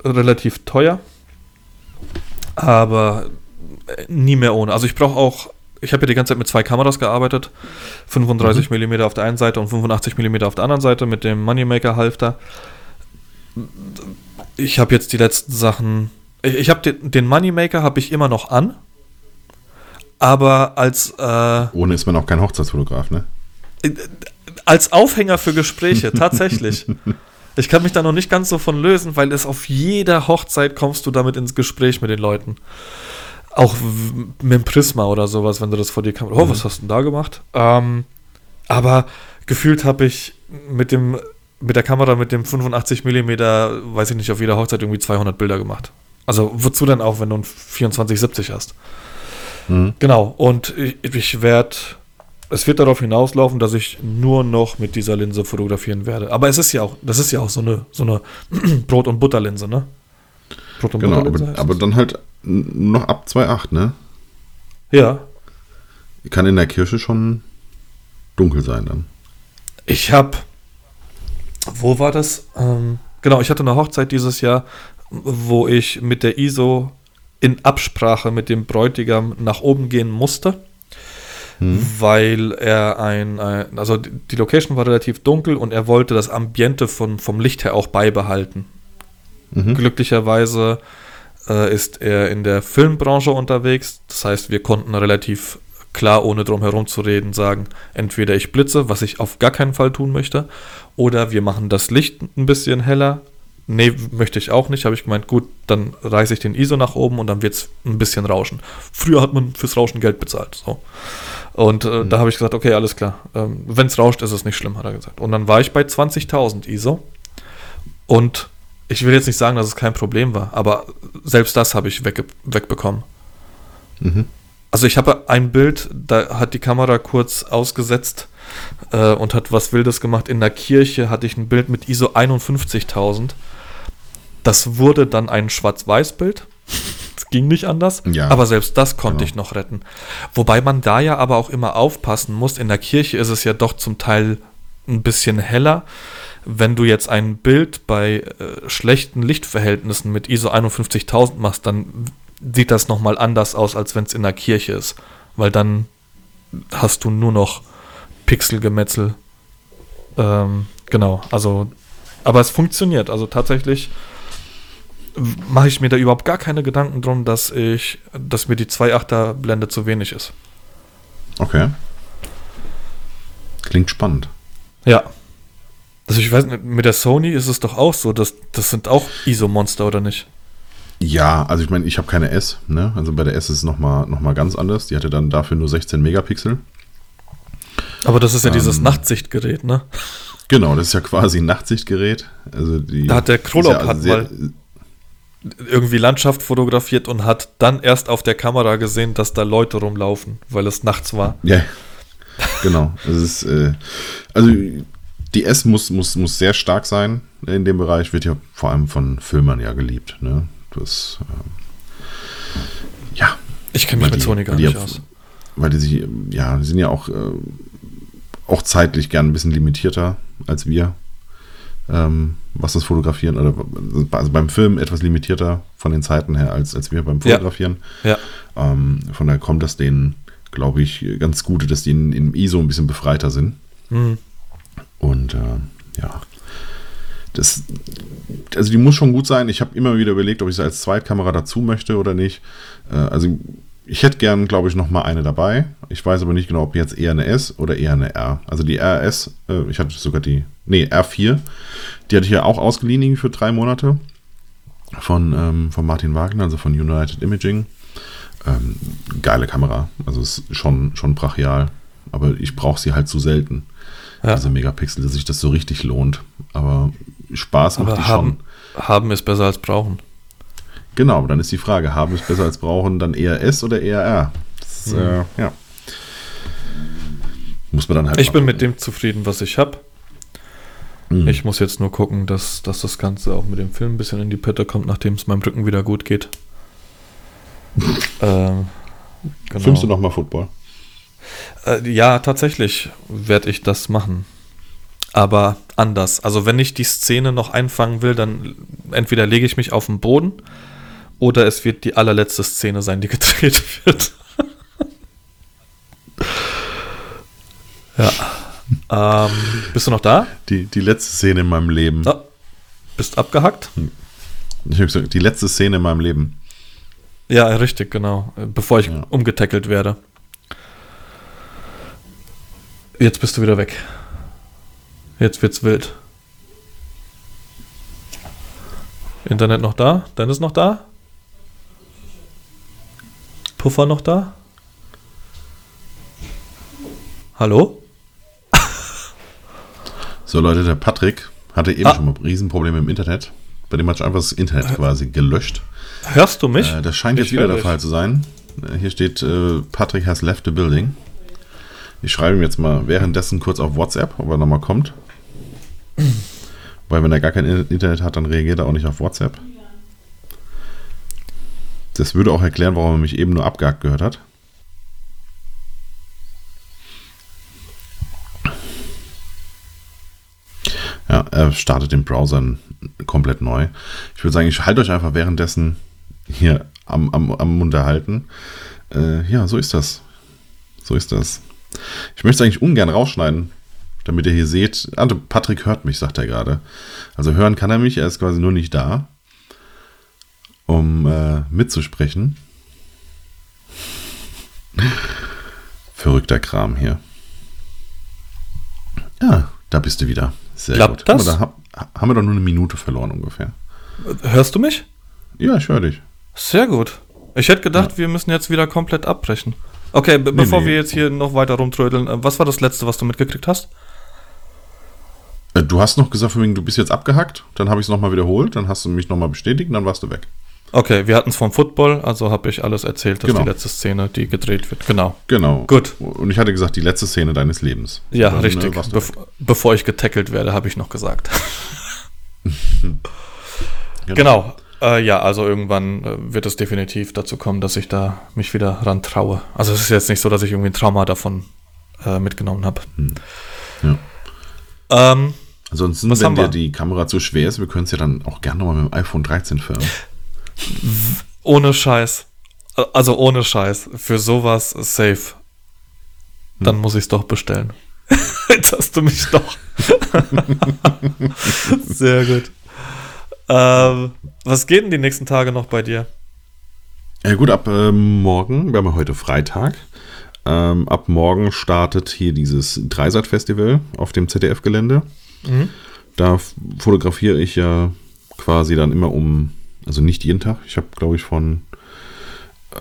Relativ teuer aber nie mehr ohne. Also ich brauche auch, ich habe ja die ganze Zeit mit zwei Kameras gearbeitet, 35 mhm. mm auf der einen Seite und 85 mm auf der anderen Seite mit dem Moneymaker Halfter. Ich habe jetzt die letzten Sachen, ich, ich habe den, den Moneymaker habe ich immer noch an, aber als äh, ohne ist man auch kein Hochzeitsfotograf, ne? Als Aufhänger für Gespräche, tatsächlich. Ich kann mich da noch nicht ganz so von lösen, weil es auf jeder Hochzeit kommst du damit ins Gespräch mit den Leuten. Auch mit dem Prisma oder sowas, wenn du das vor dir kannst. Oh, mhm. was hast du denn da gemacht? Ähm, aber gefühlt habe ich mit dem mit der Kamera mit dem 85 mm, weiß ich nicht, auf jeder Hochzeit irgendwie 200 Bilder gemacht. Also wozu denn auch, wenn du ein 2470 hast? Mhm. Genau, und ich, ich werde es wird darauf hinauslaufen, dass ich nur noch mit dieser Linse fotografieren werde. Aber es ist ja auch, das ist ja auch so eine, so eine Brot- und Butterlinse, ne? Brot- und genau, Butterlinse. Aber, aber dann halt noch ab 2,8, ne? Ja. Kann in der Kirche schon dunkel sein dann. Ich habe, wo war das? Ähm, genau, ich hatte eine Hochzeit dieses Jahr, wo ich mit der ISO in Absprache mit dem Bräutigam nach oben gehen musste, hm. weil er ein, ein, also die Location war relativ dunkel und er wollte das Ambiente von, vom Licht her auch beibehalten. Mhm. Glücklicherweise äh, ist er in der Filmbranche unterwegs, das heißt, wir konnten relativ klar, ohne drum herum zu reden, sagen, entweder ich blitze, was ich auf gar keinen Fall tun möchte, oder wir machen das Licht ein bisschen heller. Nee, möchte ich auch nicht. Habe ich gemeint, gut, dann reiße ich den ISO nach oben und dann wird es ein bisschen rauschen. Früher hat man fürs Rauschen Geld bezahlt. So. Und äh, mhm. da habe ich gesagt, okay, alles klar. Ähm, Wenn es rauscht, ist es nicht schlimm, hat er gesagt. Und dann war ich bei 20.000 ISO. Und ich will jetzt nicht sagen, dass es kein Problem war, aber selbst das habe ich wegge wegbekommen. Mhm. Also ich habe ein Bild, da hat die Kamera kurz ausgesetzt äh, und hat was Wildes gemacht. In der Kirche hatte ich ein Bild mit ISO 51.000. Das wurde dann ein Schwarz-Weiß-Bild. Ging nicht anders. Ja, aber selbst das konnte genau. ich noch retten. Wobei man da ja aber auch immer aufpassen muss. In der Kirche ist es ja doch zum Teil ein bisschen heller. Wenn du jetzt ein Bild bei äh, schlechten Lichtverhältnissen mit ISO 51.000 machst, dann sieht das nochmal anders aus, als wenn es in der Kirche ist. Weil dann hast du nur noch Pixelgemetzel. Ähm, genau, also, aber es funktioniert. Also tatsächlich mache ich mir da überhaupt gar keine Gedanken drum, dass ich, dass mir die 2.8er Blende zu wenig ist. Okay. Klingt spannend. Ja. Also ich weiß nicht, mit der Sony ist es doch auch so, dass das sind auch ISO-Monster, oder nicht? Ja, also ich meine, ich habe keine S, ne? Also bei der S ist es nochmal noch mal ganz anders. Die hatte dann dafür nur 16 Megapixel. Aber das ist ja ähm, dieses Nachtsichtgerät, ne? Genau, das ist ja quasi ein Nachtsichtgerät. Also die, da hat der Krolop ja hat mal irgendwie Landschaft fotografiert und hat dann erst auf der Kamera gesehen, dass da Leute rumlaufen, weil es nachts war. Ja, genau. Das ist, äh, also die S muss, muss, muss sehr stark sein in dem Bereich, wird ja vor allem von Filmern ja geliebt. Ne? Das, ähm, ja. Ich kenne mich mit Sony gar nicht aus. Weil die sich, ja, die sind ja auch, äh, auch zeitlich gern ein bisschen limitierter als wir, ähm, was das Fotografieren, oder also beim Film etwas limitierter von den Zeiten her als, als wir beim Fotografieren. Ja. ja. Ähm, von daher kommt das denen, glaube ich, ganz gut, dass die in, in ISO ein bisschen befreiter sind. Mhm. Und äh, ja, das, also die muss schon gut sein. Ich habe immer wieder überlegt, ob ich sie als Zweitkamera dazu möchte oder nicht. Äh, also ich hätte gern, glaube ich, noch mal eine dabei. Ich weiß aber nicht genau, ob jetzt eher eine S oder eher eine R. Also die RS, äh, ich hatte sogar die, nee, R4, die hatte ich ja auch ausgeliehen für drei Monate von, ähm, von Martin Wagner, also von United Imaging. Ähm, geile Kamera, also ist schon, schon brachial, aber ich brauche sie halt zu selten. Ja. Also Megapixel, dass sich das so richtig lohnt. Aber Spaß macht Aber die haben, schon. Haben ist besser als brauchen. Genau, dann ist die Frage, haben ist besser als brauchen, dann eher S oder eher R? Das, hm. äh, ja. Muss man dann halt. Ich bin mit dem zufrieden, was ich habe. Hm. Ich muss jetzt nur gucken, dass, dass das Ganze auch mit dem Film ein bisschen in die Pette kommt, nachdem es meinem Rücken wieder gut geht. ähm, genau. Filmst du nochmal Football? Äh, ja, tatsächlich werde ich das machen aber anders. Also wenn ich die Szene noch einfangen will, dann entweder lege ich mich auf den Boden oder es wird die allerletzte Szene sein, die gedreht wird. ja. Ähm, bist du noch da? Die, die letzte Szene in meinem Leben. Oh, bist abgehackt? Hm. Ich habe gesagt, die letzte Szene in meinem Leben. Ja, richtig, genau. Bevor ich ja. umgetackelt werde. Jetzt bist du wieder weg. Jetzt wird's wild. Internet noch da? Dennis noch da? Puffer noch da? Hallo? So Leute, der Patrick hatte eben ah. schon mal Riesenprobleme im Internet. Bei dem hat einfach das Internet äh. quasi gelöscht. Hörst du mich? Äh, das scheint ich jetzt wieder der Fall zu sein. Äh, hier steht, äh, Patrick has left the building. Ich schreibe ihm jetzt mal währenddessen kurz auf WhatsApp, ob er nochmal kommt. Weil wenn er gar kein Internet hat, dann reagiert er auch nicht auf WhatsApp. Das würde auch erklären, warum er mich eben nur abgehakt gehört hat. Ja, er startet den Browser komplett neu. Ich würde sagen, ich halte euch einfach währenddessen hier am, am, am Unterhalten. Äh, ja, so ist das. So ist das. Ich möchte es eigentlich ungern rausschneiden, damit ihr hier seht. Patrick hört mich, sagt er gerade. Also hören kann er mich, er ist quasi nur nicht da, um äh, mitzusprechen. Verrückter Kram hier. Ja, da bist du wieder. Sehr Klappt gut. das? Da haben wir doch nur eine Minute verloren ungefähr. Hörst du mich? Ja, ich höre dich. Sehr gut. Ich hätte gedacht, ja. wir müssen jetzt wieder komplett abbrechen. Okay, nee, bevor nee. wir jetzt hier noch weiter rumtrödeln, äh, was war das letzte, was du mitgekriegt hast? Äh, du hast noch gesagt, du bist jetzt abgehackt, dann habe ich es nochmal wiederholt, dann hast du mich nochmal bestätigt und dann warst du weg. Okay, wir hatten es vom Football, also habe ich alles erzählt, dass genau. die letzte Szene, die gedreht wird. Genau. Genau. Gut. Und ich hatte gesagt, die letzte Szene deines Lebens. Ja, dann, richtig. Äh, Bev bevor ich getackelt werde, habe ich noch gesagt. genau. genau. Äh, ja, also irgendwann äh, wird es definitiv dazu kommen, dass ich da mich wieder ran traue. Also es ist jetzt nicht so, dass ich irgendwie ein Trauma davon äh, mitgenommen habe. Hm. Ja. Ähm, Ansonsten, wenn dir die Kamera zu schwer ist, wir können es ja dann auch gerne nochmal mit dem iPhone 13 filmen. Ohne Scheiß. Also ohne Scheiß. Für sowas safe. Dann hm. muss ich es doch bestellen. Jetzt hast du mich doch. Sehr gut. Ähm, was geht denn die nächsten Tage noch bei dir? Ja gut, ab äh, morgen, wir haben ja heute Freitag, ähm, ab morgen startet hier dieses Dreisat-Festival auf dem ZDF-Gelände. Mhm. Da fotografiere ich ja quasi dann immer um also nicht jeden Tag. Ich habe, glaube ich, von äh,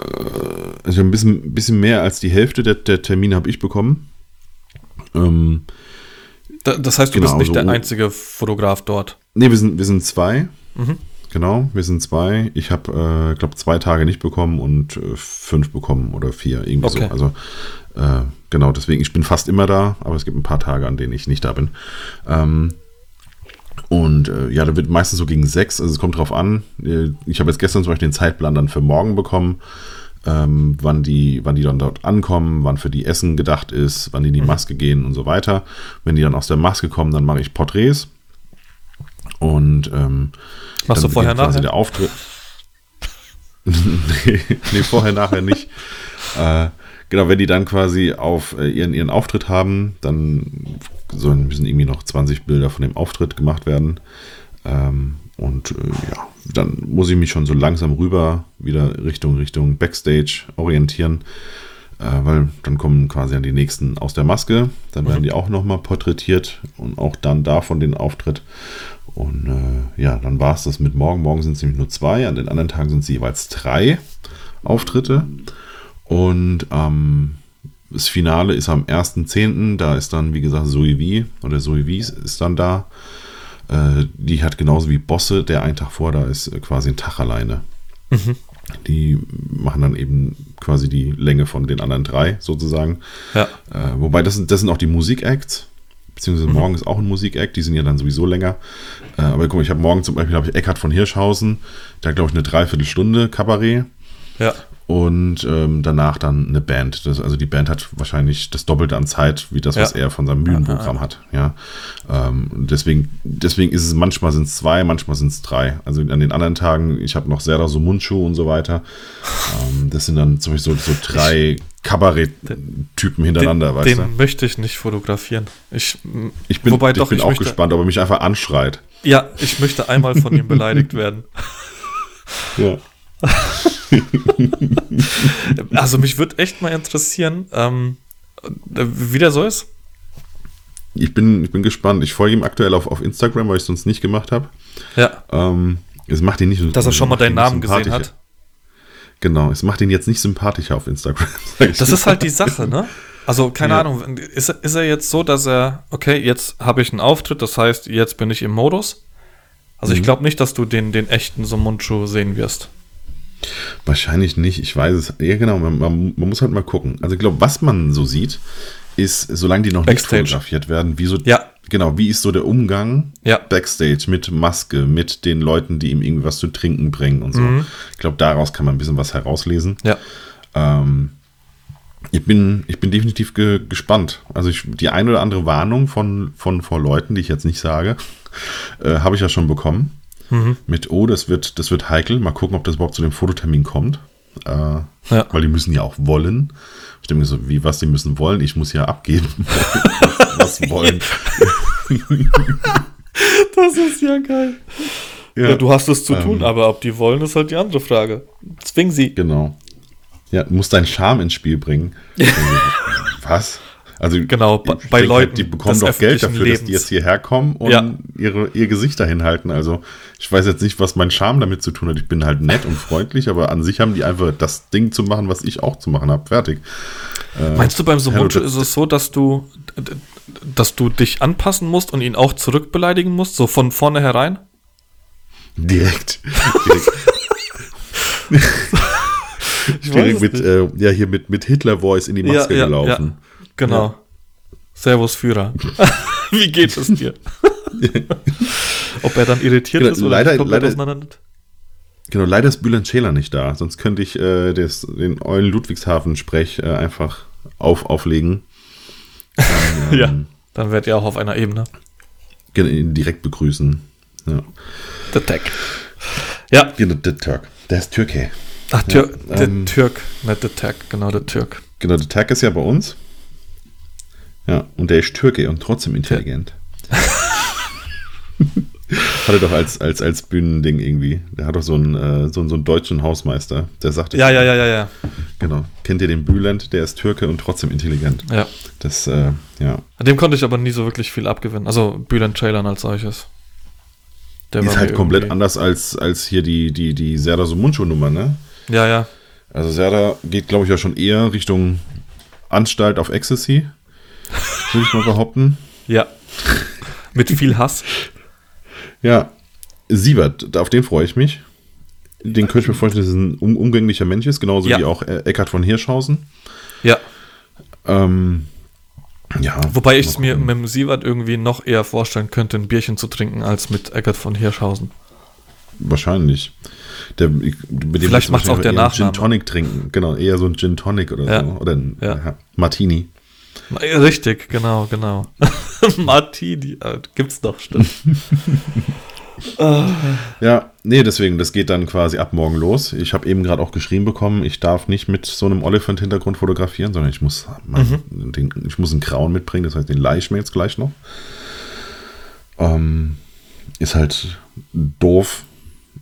also ein bisschen, bisschen mehr als die Hälfte der, der Termine habe ich bekommen. Ähm, das heißt, du genau, bist nicht also, der einzige Fotograf dort. Nee, wir sind, wir sind zwei. Mhm. Genau, wir sind zwei. Ich habe, äh, glaube zwei Tage nicht bekommen und äh, fünf bekommen oder vier, irgendwie okay. so. Also äh, genau, deswegen, ich bin fast immer da, aber es gibt ein paar Tage, an denen ich nicht da bin. Ähm, und äh, ja, da wird meistens so gegen sechs, also es kommt drauf an. Äh, ich habe jetzt gestern zum Beispiel den Zeitplan dann für morgen bekommen, ähm, wann, die, wann die dann dort ankommen, wann für die Essen gedacht ist, wann die in die mhm. Maske gehen und so weiter. Wenn die dann aus der Maske kommen, dann mache ich Porträts. Und ähm, machst du vorher nachher? Der Auftritt. nee, nee, vorher nachher nicht. äh, genau, wenn die dann quasi auf äh, ihren, ihren Auftritt haben, dann sollen müssen irgendwie noch 20 Bilder von dem Auftritt gemacht werden. Ähm, und äh, ja, dann muss ich mich schon so langsam rüber wieder Richtung Richtung Backstage orientieren, äh, weil dann kommen quasi an die nächsten aus der Maske. Dann werden mhm. die auch nochmal porträtiert und auch dann davon den Auftritt. Und äh, ja, dann war es das mit morgen. Morgen sind es nämlich nur zwei, an den anderen Tagen sind es jeweils drei Auftritte. Und am ähm, das Finale ist am 1.10., da ist dann, wie gesagt, Zoe V oder Zoe V ist dann da. Äh, die hat genauso wie Bosse, der einen Tag vor da ist, quasi ein Tag alleine. Mhm. Die machen dann eben quasi die Länge von den anderen drei sozusagen. Ja. Äh, wobei das, das sind auch die Musikacts. Beziehungsweise mhm. morgen ist auch ein Musikakt, die sind ja dann sowieso länger. Äh, aber guck mal, ich habe morgen zum Beispiel ich Eckhard von Hirschhausen, der hat, glaube ich, eine Dreiviertelstunde Kabarett. Ja und ähm, danach dann eine Band. Das, also die Band hat wahrscheinlich das Doppelte an Zeit, wie das, was er von seinem Mühlenprogramm hat. Ja, ähm, deswegen, deswegen ist es manchmal sind es zwei, manchmal sind es drei. Also an den anderen Tagen, ich habe noch Serda so Mundschuh und so weiter. Ähm, das sind dann zum Beispiel so, so drei Kabarett-Typen hintereinander, den, weißt den du? Den möchte ich nicht fotografieren. Ich, ich bin, wobei, ich doch, bin ich auch möchte, gespannt, ob er mich einfach anschreit. Ja, ich möchte einmal von ihm beleidigt werden. Ja. also mich würde echt mal interessieren, ähm, wie der so ist. Ich bin, ich bin gespannt. Ich folge ihm aktuell auf, auf Instagram, weil ich es sonst nicht gemacht habe. Ja. Ähm, es macht ihn nicht so. Dass er schon mal deinen Namen gesehen hat. Genau, es macht ihn jetzt nicht sympathischer auf Instagram. Das ist halt die Sache, ne? Also, keine ja. Ahnung, ist, ist er jetzt so, dass er, okay, jetzt habe ich einen Auftritt, das heißt, jetzt bin ich im Modus? Also, mhm. ich glaube nicht, dass du den, den echten so Mundschuh sehen wirst. Wahrscheinlich nicht, ich weiß es. Ja, genau, man, man, man muss halt mal gucken. Also ich glaube, was man so sieht, ist, solange die noch Backstage. nicht fotografiert werden, wie so, Ja. genau, wie ist so der Umgang Ja. Backstage mit Maske, mit den Leuten, die ihm irgendwie was zu trinken bringen und so. Mhm. Ich glaube, daraus kann man ein bisschen was herauslesen. Ja. Ähm, ich bin, ich bin definitiv ge gespannt. Also ich, die eine oder andere Warnung von, von vor Leuten, die ich jetzt nicht sage, äh, habe ich ja schon bekommen. Mhm. Mit, oh, das wird, das wird heikel. Mal gucken, ob das überhaupt zu dem Fototermin kommt. Äh, Ja. Weil die müssen ja auch wollen. Ich denke mir so, wie was die müssen wollen? Ich muss ja abgeben. was, was wollen. Das ist ja geil. Ja, du hast es zu tun, Ähm. aber ob die wollen, ist halt die andere Frage. Zwing sie. Genau. Ja, du musst deinen Charme ins Spiel bringen. Also, was? Also Genau, bei- denke Leuten Halt, die bekommen doch Geld dafür, dass die Lebens. jetzt hierher kommen und Ja. ihre, ihr Gesicht dahin halten. Also ich weiß jetzt nicht, was mein Charme damit zu tun hat. Ich bin halt nett und freundlich, aber an sich haben die einfach das Ding zu machen, was ich auch zu machen habe. Fertig. Äh, Meinst du beim Sumunchu ist es so, dass du, dass du dich anpassen musst und ihn auch zurückbeleidigen musst, so von vornherein? Direkt. direkt. Ich direkt mit, äh, ja, hier mit, mit Hitler-Voice in die Maske gelaufen. Genau. Ja. Servus Führer. Wie geht es dir? Ob er dann irritiert Genau, ist oder leider- komplett leider- auseinander? Genau, leider ist Bülent Scheler nicht da, sonst könnte ich äh, des, den Eulen Ludwigshafen-Sprech äh, einfach auf, auflegen. Dann, Ja. ähm, Dann werdet ihr auch auf einer Ebene. gen- ihn direkt begrüßen. Ja. The Tech. Ja. Genau, der Türk. Der ist Türke. Ach, Tür Ja, der ähm, Türk, nicht der Tech, genau, der Türk. Genau, der Türk ist ja bei uns. Ja, und der ist Türke und trotzdem intelligent. hat er doch als, als, als Bühnending irgendwie. Der hat doch so einen, äh, so, einen- so einen deutschen Hausmeister. Der sagte, Ja, ja, ja, ja, ja. Genau. Kennt ihr den Bülent? Der ist Türke und trotzdem intelligent. ja. Das, äh, ja. Dem konnte ich aber nie so wirklich viel abgewinnen. Also Bülent Ceylan als solches. Der ist halt komplett irgendwie- anders als, als hier die, die, die Serda Sumunchu-Nummer, ne? Ja, ja. Also Serda geht, glaube ich, ja schon eher Richtung Anstalt auf Ecstasy. Würde ich mal behaupten. Ja. Mit viel Hass. Ja. Siebert, auf den freue ich mich. Den könnte ich mir vorstellen, dass es ein um, umgänglicher Mensch ist, genauso Ja. wie auch äh, Eckhard von Hirschhausen. Ja. Ähm, ja. Wobei ich es mir mit dem Sievert irgendwie noch eher vorstellen könnte, ein Bierchen zu trinken, als mit Eckert von Hirschhausen. Wahrscheinlich. Der, ich- mit dem Vielleicht du macht's auch der Nachname. Gin Tonic trinken. Genau, eher so ein Gin Tonic oder Ja. so. Oder ein ja, Martini. Richtig, genau, genau. Martini, äh, gibt's doch, stimmt. Ja, nee, deswegen, das geht dann quasi ab morgen los. Ich habe eben gerade auch geschrieben bekommen, ich darf nicht mit so einem Oliphant-Hintergrund fotografieren, sondern ich muss, mein, Mhm. den, ich muss einen grauen mitbringen, das heißt, den leih ich mir jetzt gleich noch. Ähm, ist halt doof,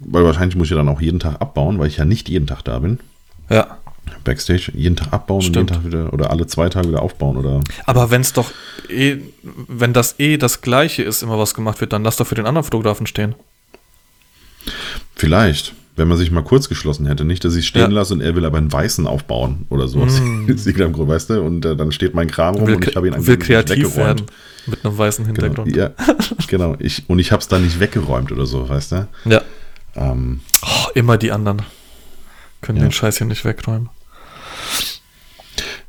weil wahrscheinlich muss ich dann auch jeden Tag abbauen, weil ich ja nicht jeden Tag da bin. Ja. Backstage, jeden Tag abbauen Stimmt. und jeden Tag wieder oder alle zwei Tage wieder aufbauen oder Aber wenn es doch eh, wenn das eh das Gleiche ist, immer was gemacht wird, dann lass doch für den anderen Fotografen stehen. Vielleicht, wenn man sich mal kurz geschlossen hätte. Nicht, dass ich stehen Ja. lasse und er will aber einen weißen aufbauen oder sowas. Mm. Grund, weißt du? Und äh, dann steht mein Kram rum Will, und ich habe ihn will kreativ weggeräumt. werden mit einem weißen Hintergrund. Genau, ja, genau. Ich, und ich habe es dann nicht weggeräumt oder so, weißt du? Ja. Ähm, Oh, immer die anderen können Ja. den Scheiß hier nicht wegräumen.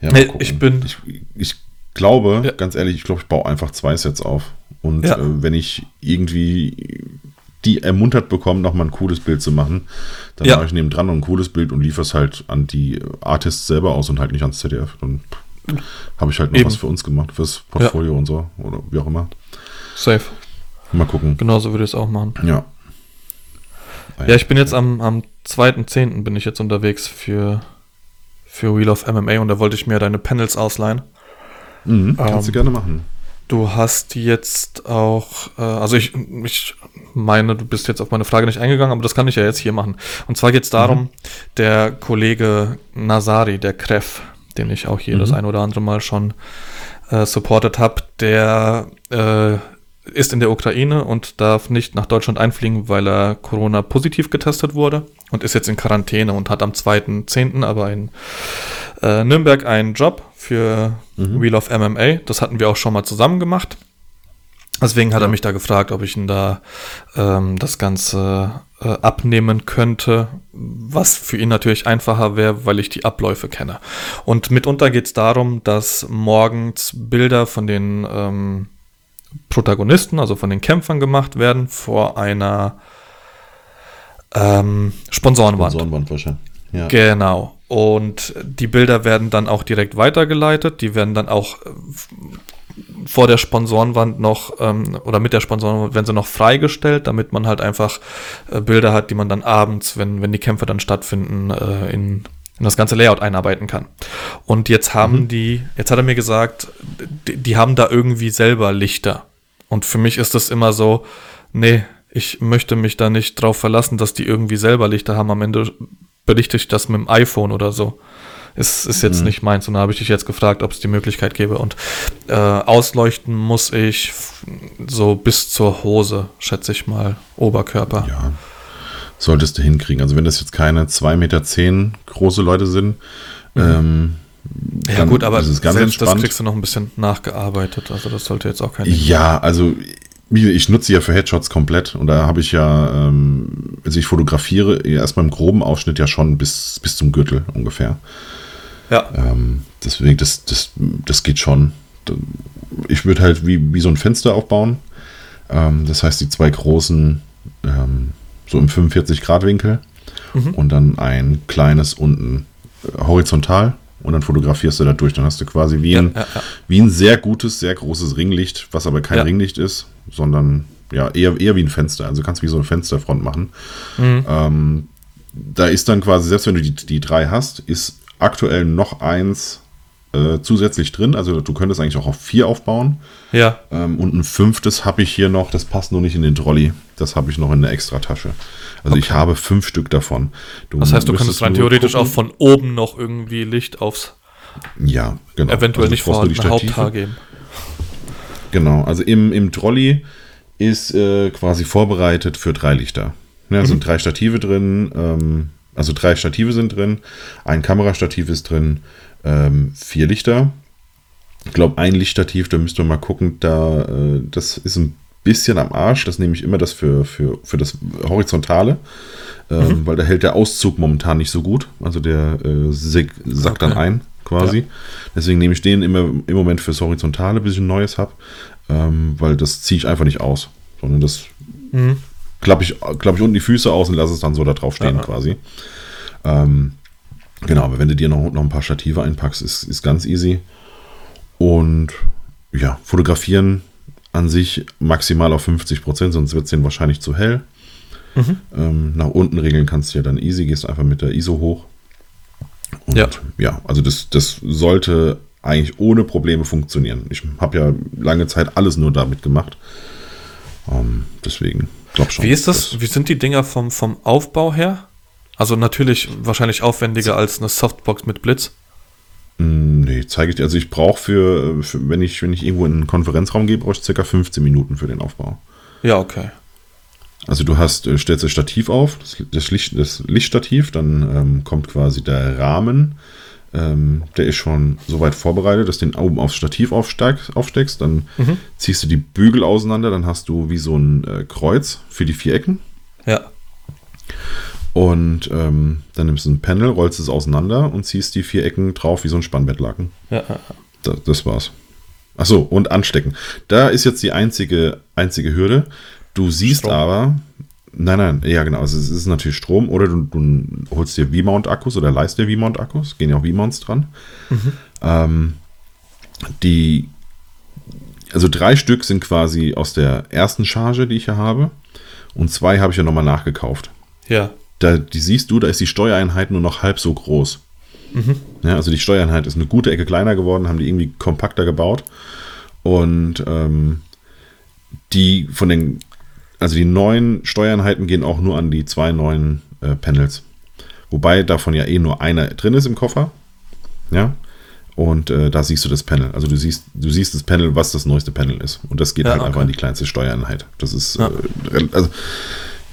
Ja, ich bin- Ich, ich glaube, Ja. ganz ehrlich, ich glaube, ich baue einfach zwei Sets auf. Und Ja. äh, wenn ich irgendwie die ermuntert bekomme, nochmal ein cooles Bild zu machen, dann Ja. mache ich neben dran noch ein cooles Bild und liefere es halt an die Artists selber aus und halt nicht ans ZDF. Dann habe ich halt noch Eben. was für uns gemacht, fürs Portfolio und so oder wie auch immer. Safe. Mal gucken. Genauso würde ich es auch machen. Ja. Ja, ich bin jetzt am, am 2.10. bin ich jetzt unterwegs für, für Wheel of MMA und da wollte ich mir deine Panels ausleihen. Mhm, kannst du Ähm, gerne machen. Du hast jetzt auch, äh, also ich, ich meine, du bist jetzt auf meine Frage nicht eingegangen, aber das kann ich ja jetzt hier machen. Und zwar geht es darum, der Kollege Nazari, der Kref, den ich auch hier Mhm. das ein oder andere Mal schon äh, supportet habe, der äh, ist in der Ukraine und darf nicht nach Deutschland einfliegen, weil er Corona positiv getestet wurde und ist jetzt in Quarantäne und hat am 2.10. aber in äh, Nürnberg einen Job für Mhm. Wheel of MMA. Das hatten wir auch schon mal zusammen gemacht. Deswegen hat er mich da gefragt, ob ich ihn da ähm, das Ganze äh, abnehmen könnte, was für ihn natürlich einfacher wäre, weil ich die Abläufe kenne. Und mitunter geht es darum, dass morgens Bilder von den ähm, Protagonisten, also von den Kämpfern gemacht werden, vor einer ähm, Sponsorenwand. Sponsorenwand wahrscheinlich. Ja. Genau. Und die Bilder werden dann auch direkt weitergeleitet. Die werden dann auch äh, vor der Sponsorenwand noch ähm, oder mit der Sponsorenwand werden sie noch freigestellt, damit man halt einfach äh, Bilder hat, die man dann abends, wenn, wenn die Kämpfe dann stattfinden, äh, in, in das ganze Layout einarbeiten kann. Und jetzt haben mhm. die, jetzt hat er mir gesagt, die, die haben da irgendwie selber Lichter. Und für mich ist das immer so, nee, ich möchte mich da nicht drauf verlassen, dass die irgendwie selber Lichter haben. Am Ende berichte ich das mit dem iPhone oder so ist, ist jetzt mhm. nicht meins. Und da habe ich dich jetzt gefragt, ob es die Möglichkeit gäbe. Und äh, ausleuchten muss ich so bis zur Hose, schätze ich mal, Oberkörper. Ja, solltest du hinkriegen. Also wenn das jetzt keine 2,10 Meter zehn große Leute sind, mhm. ähm, ja gut, aber selbst entspannt. das kriegst du noch ein bisschen nachgearbeitet. Also das sollte jetzt auch kein... Ja, also ich nutze ja für Headshots komplett und da habe ich ja, ähm, also ich fotografiere erstmal im groben Ausschnitt ja schon bis, bis zum Gürtel ungefähr. Ja. Ähm, deswegen, das, das, das geht schon. Ich würde halt wie, wie so ein Fenster aufbauen. Ähm, das heißt, die zwei großen, ähm, so im 45-Grad-Winkel mhm. und dann ein kleines unten äh, horizontal und dann fotografierst du da durch. Dann hast du quasi wie, ein, ja, ja. wie ein sehr gutes, sehr großes Ringlicht, was aber kein Ringlicht ist, sondern ja, eher, eher wie ein Fenster. Also kannst du wie so eine Fensterfront machen. Mhm. Ähm, da ist dann quasi, selbst wenn du die, die drei hast, ist aktuell noch eins äh, zusätzlich drin. Also du könntest eigentlich auch auf vier aufbauen. Ja. Ähm, und ein fünftes habe ich hier noch, das passt nur nicht in den Trolley. Das habe ich noch in der Extratasche. Also okay. ich habe fünf Stück davon. Du das heißt, du könntest rein theoretisch gucken. auch von oben noch irgendwie Licht aufs ja, genau. eventuell also nicht vorhandene Haupthaar geben. Genau, also im, im Trolley ist äh, quasi vorbereitet für drei Lichter. Ja, mhm. sind drei Stative drin, ähm, also drei Stative sind drin, ein Kamerastativ ist drin, ähm, vier Lichter. Ich glaube, ein Lichtstativ, da müsst ihr mal gucken, da, äh, das ist ein bisschen am Arsch. Das nehme ich immer das für, für, für das Horizontale, ähm, mhm. weil da hält der Auszug momentan nicht so gut. Also der äh, sackt okay. dann ein quasi. Ja. Deswegen nehme ich den immer im Moment fürs Horizontale, bis ich ein neues habe, ähm, weil das ziehe ich einfach nicht aus, sondern das mhm klappe ich, klapp ich unten die Füße aus und lasse es dann so da drauf stehen ja. quasi. Ähm, genau, aber wenn du dir noch, noch ein paar Stative einpackst, ist, ist ganz easy. Und ja, fotografieren an sich maximal auf 50 Prozent, sonst wird es denen wahrscheinlich zu hell. Mhm. Ähm, nach unten regeln kannst du ja dann easy, gehst einfach mit der ISO hoch. Und ja, ja also das, das sollte eigentlich ohne Probleme funktionieren. Ich habe ja lange Zeit alles nur damit gemacht. Ähm, deswegen Glaub schon. Wie ist das? Wie sind die Dinger vom, vom Aufbau her? Also natürlich wahrscheinlich aufwendiger als eine Softbox mit Blitz. Mm, nee, zeige ich dir. Also ich brauche für, für, wenn ich, wenn ich irgendwo in einen Konferenzraum gehe, brauche ich circa 15 Minuten für den Aufbau. Ja, okay. Also du hast, äh, stellst das Stativ auf, das, das, Licht, das Lichtstativ, dann ähm, kommt quasi der Rahmen ähm, der ist schon soweit vorbereitet, dass du den oben aufs Stativ aufsteigst, aufsteckst. Dann mhm. ziehst du die Bügel auseinander, dann hast du wie so ein äh, Kreuz für die vier Ecken. Ja. Und ähm, dann nimmst du ein Panel, rollst es auseinander und ziehst die vier Ecken drauf wie so ein Spannbettlaken. Ja. Das, das war's. Achso, und anstecken. Da ist jetzt die einzige, einzige Hürde. Du siehst Strom. aber, Nein, nein, ja genau. Also es ist natürlich Strom oder du, du holst dir V-Mount-Akkus oder leist dir V-Mount-Akkus. Gehen ja auch V-Mounts dran. Mhm. Ähm, die, also drei Stück sind quasi aus der ersten Charge, die ich hier habe. Und zwei habe ich ja nochmal nachgekauft. Ja. Da, die siehst du, da ist die Steuereinheit nur noch halb so groß. Mhm. Ja, also die Steuereinheit ist eine gute Ecke kleiner geworden, haben die irgendwie kompakter gebaut. Und ähm, die von den also die neuen Steuereinheiten gehen auch nur an die zwei neuen äh, Panels. Wobei davon ja eh nur einer drin ist im Koffer. Ja. Und äh, da siehst du das Panel. Also du siehst, du siehst das Panel, was das neueste Panel ist. Und das geht ja, halt okay. einfach an die kleinste Steuereinheit. Das ist ja. Äh, also,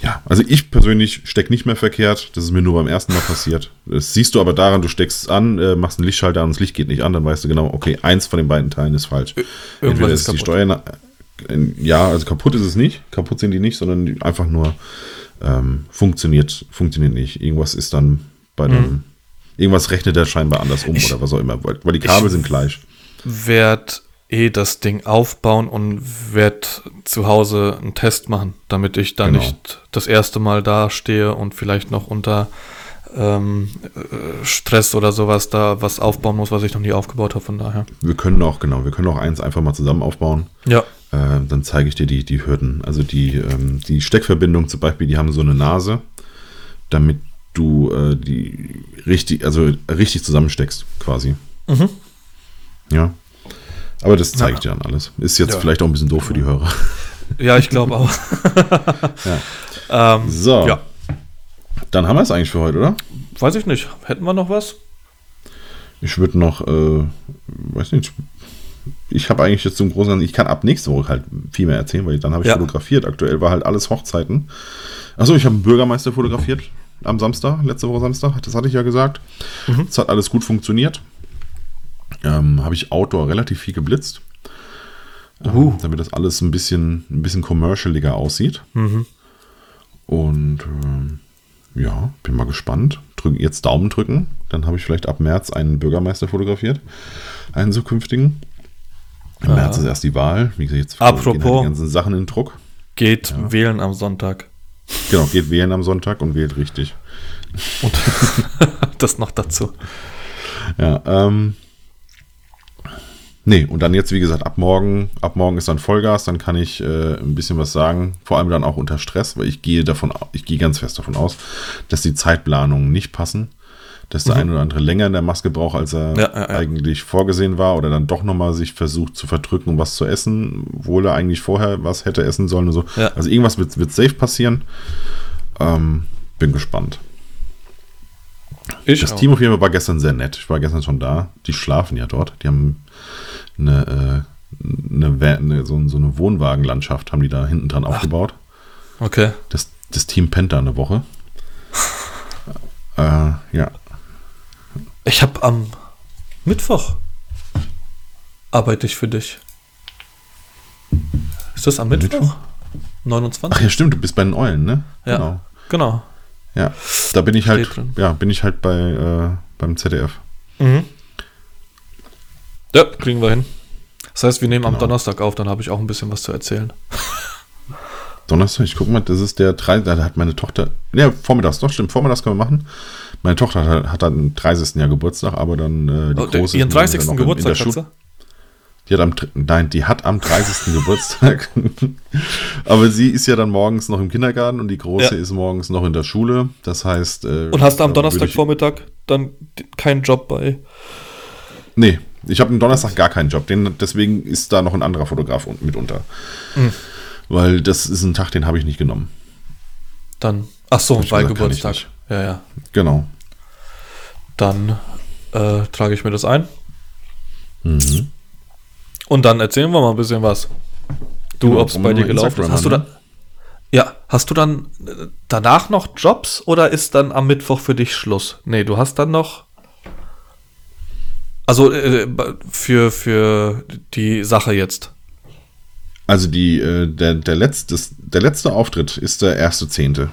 ja, also ich persönlich stecke nicht mehr verkehrt. Das ist mir nur beim ersten Mal passiert. Das siehst du aber daran, du steckst es an, äh, machst einen Lichtschalter an und das Licht geht nicht an, dann weißt du genau, okay, eins von den beiden Teilen ist falsch. Irgendwas Entweder ist, ist die Steuereinheit ja, also kaputt ist es nicht. Kaputt sind die nicht, sondern einfach nur ähm, funktioniert, funktioniert nicht. Irgendwas ist dann bei dem. Mhm. Irgendwas rechnet er scheinbar anders um Ich- oder was auch immer, weil, weil die Kabel sind gleich. werd eh das Ding aufbauen und werd zu Hause einen Test machen, damit ich dann Genau. nicht das erste Mal da stehe und vielleicht noch unter ähm, äh, Stress oder sowas da was aufbauen muss, was ich noch nie aufgebaut habe. Von daher. Wir können auch, genau, wir können auch eins einfach mal zusammen aufbauen. Ja. Äh, dann zeige ich dir die, die Hürden. Also die, ähm, die Steckverbindung zum Beispiel, die haben so eine Nase, damit du äh, die richtig, also richtig zusammensteckst, quasi. Mhm. Ja. Aber das zeige Ja. ich dir dann alles. Ist jetzt Ja. vielleicht auch ein bisschen doof für die Hörer. Ja, ich glaube auch. ähm, So. Ja. Dann haben wir es eigentlich für heute, oder? Weiß ich nicht. Hätten wir noch was? Ich würde noch, äh, weiß nicht, ich habe eigentlich jetzt zum Großen, ich kann ab nächste Woche halt viel mehr erzählen, weil dann habe ich Ja. fotografiert. Aktuell war halt alles Hochzeiten. Achso, ich habe einen Bürgermeister fotografiert am Samstag, letzte Woche Samstag, das hatte ich ja gesagt. Mhm. Es hat alles gut funktioniert. Ähm, habe ich Outdoor relativ viel geblitzt. Ähm, Uh. damit das alles ein bisschen, ein bisschen commercialiger aussieht. Mhm. Und ähm, ja, bin mal gespannt. Drück, jetzt Daumen drücken. Dann habe ich vielleicht ab März einen Bürgermeister fotografiert. Einen zukünftigen. Im. März ist erst die Wahl. Wie gesagt, jetzt Apropos. gehen halt die ganzen Sachen in Druck. Geht wählen am Sonntag. Genau, geht wählen am Sonntag und wählt richtig. Und das noch dazu. Ja, ähm. Nee, und dann jetzt, wie gesagt, ab morgen, ab morgen ist dann Vollgas, dann kann ich äh, ein bisschen was sagen, vor allem dann auch unter Stress, weil ich gehe davon, ich gehe ganz fest davon aus, dass die Zeitplanungen nicht passen, dass der ein oder andere länger in der Maske braucht, als er Mhm. Ja, ja, ja. eigentlich vorgesehen war, oder dann doch nochmal sich versucht zu verdrücken, um was zu essen, obwohl er eigentlich vorher was hätte essen sollen und so. Also irgendwas wird, wird safe passieren. Ähm, bin gespannt. Ich Das auch. Team auf jeden Fall war gestern sehr nett. Ich war gestern schon da. Die schlafen ja dort. Die haben eine, äh, eine, eine so, so eine Wohnwagenlandschaft haben die da hinten dran aufgebaut. Okay. Das, das Team pennt da eine Woche. äh, ja. Ich habe am Mittwoch arbeite ich für dich. Ist das am Mittwoch? Mittwoch? 29? Ach ja, stimmt, du bist bei den Eulen, ne? Ja. Genau. Genau. Ja. Da bin ich halt, drin. ja, bin ich halt bei, äh, beim ZDF. Mhm. Ja, kriegen wir hin. Das heißt, wir nehmen am Genau. Donnerstag auf, dann habe ich auch ein bisschen was zu erzählen. Donnerstag, ich guck mal, das ist der 3. Da hat meine Tochter. Ja, vormittags, doch, stimmt, vormittags können wir machen. Meine Tochter hat, hat dann am 30. Jahr Geburtstag, aber dann äh, die Oh, der- große. Ihren die 30. dann noch in- in Geburtstag? Die hat am, nein, die hat am 30. Geburtstag. Aber sie ist ja dann morgens noch im Kindergarten und die Große Ja. ist morgens noch in der Schule. Das heißt. Äh, Und hast du am Donnerstagvormittag dann keinen Job bei? Nee, ich habe am Donnerstag gar keinen Job. Den, deswegen ist da noch ein anderer Fotograf un- mit unter. Mhm. Weil das ist ein Tag, den habe ich nicht genommen. Dann. Ach so, ich Geburtstag. Ja, ja. Genau. Dann äh, trage ich mir das ein. Mhm. Und dann erzählen wir mal ein bisschen was. Du, Genau, ob es bei dir gelaufen ist. Hast du haben, dann. Ja, hast du dann äh, danach noch Jobs oder ist dann am Mittwoch für dich Schluss? Nee, du hast dann noch. Also äh, für, für die Sache jetzt. Also die, äh, der, der, letzte, der letzte Auftritt ist der erste Zehnte.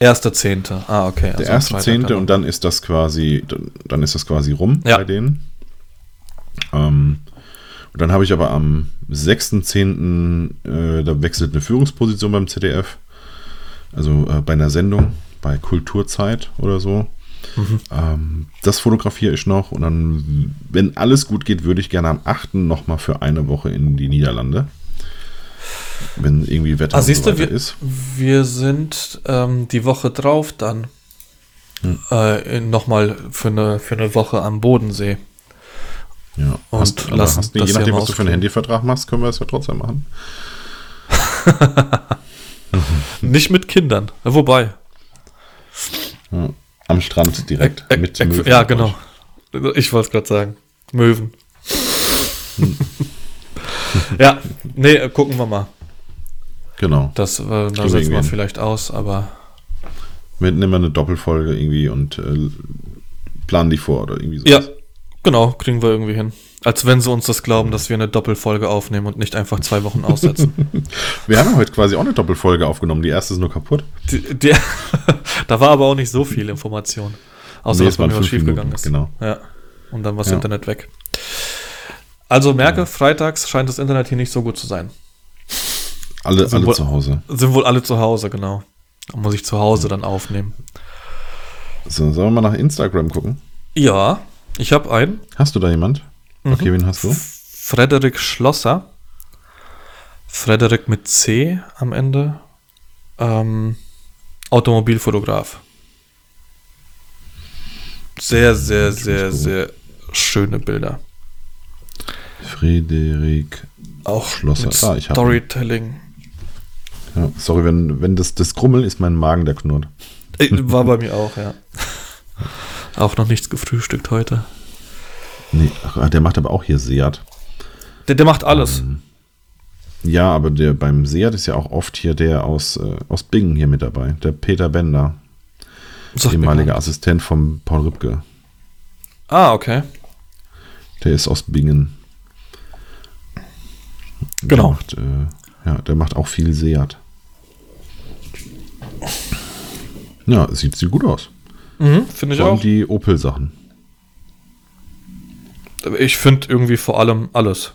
Erster Zehnte. Ah, okay. Der also am erste Zehnte und dann ist das quasi, dann- dann ist das quasi rum Ja. bei denen. Ähm, und dann habe ich aber am 6.10. Äh, da wechselt eine Führungsposition beim ZDF. Also äh, bei einer Sendung, bei Kulturzeit oder so. Mhm. Ähm, das fotografiere ich noch und dann, wenn alles gut geht, würde ich gerne am 8. nochmal für eine Woche in die Niederlande. Wenn irgendwie Wetter Ah, siehst so du, wir, ist. wir sind ähm, die Woche drauf dann Hm. äh, nochmal für eine, für eine Woche am Bodensee. Ja, Und hast, lassen hast, das je nachdem, was du für einen. Handyvertrag machst, können wir es ja trotzdem machen. Nicht mit Kindern. Wobei. Ja. Am Strand direkt Äh, mit Möwen. Ja, genau. Ich wollte es gerade sagen. Möwen. Hm. ja, nee, gucken wir mal. Genau. Das, äh, da setzen wir vielleicht aus, aber Wir nehmen eine Doppelfolge irgendwie und äh, planen die vor oder irgendwie so. ja, genau, kriegen wir irgendwie hin. Als wenn sie uns das glauben, dass wir eine Doppelfolge aufnehmen und nicht einfach zwei Wochen aussetzen. Wir haben heute quasi auch eine Doppelfolge aufgenommen. Die erste ist nur kaputt. Die, die, da war aber auch nicht so viel Information. Außer, Nee, dass bei mir was schiefgegangen ist. genau. Ja. Und dann war das Ja. Internet weg. Also merke, freitags scheint das Internet hier nicht so gut zu sein. Alle, Sind alle wohl- zu Hause. Sind wohl alle zu Hause, genau. Da muss ich zu Hause dann aufnehmen. So, sollen wir mal nach Instagram gucken? Ja, ich habe einen. Hast du da jemand? Mhm. Okay, wen hast du? Frederik Schlosser. Frederik mit C am Ende. Ähm, Automobilfotograf. Sehr, sehr, sehr, sehr schöne Bilder. Frederik. Auch Schlosser. mit Ah, ich. Storytelling. Ja, sorry, wenn, wenn das, das Grummel ist mein Magen, der knurrt. Äh, War bei mir auch, ja. Auch noch nichts gefrühstückt heute. Nee, ach, der macht aber auch hier Seat. Der, der macht alles. Ja, aber der beim Seat ist ja auch oft hier der aus, äh, aus Bingen hier mit dabei. Der Peter Bender, mir ehemaliger Assistent von Paul Rübke. Ah, okay. Der ist aus Bingen. Genau. Der macht, äh, ja, der macht auch viel Seat. Ja, sieht, sieht gut aus. Mhm, Finde ich Vor allem auch. die Opel-Sachen. Ich finde irgendwie vor allem alles.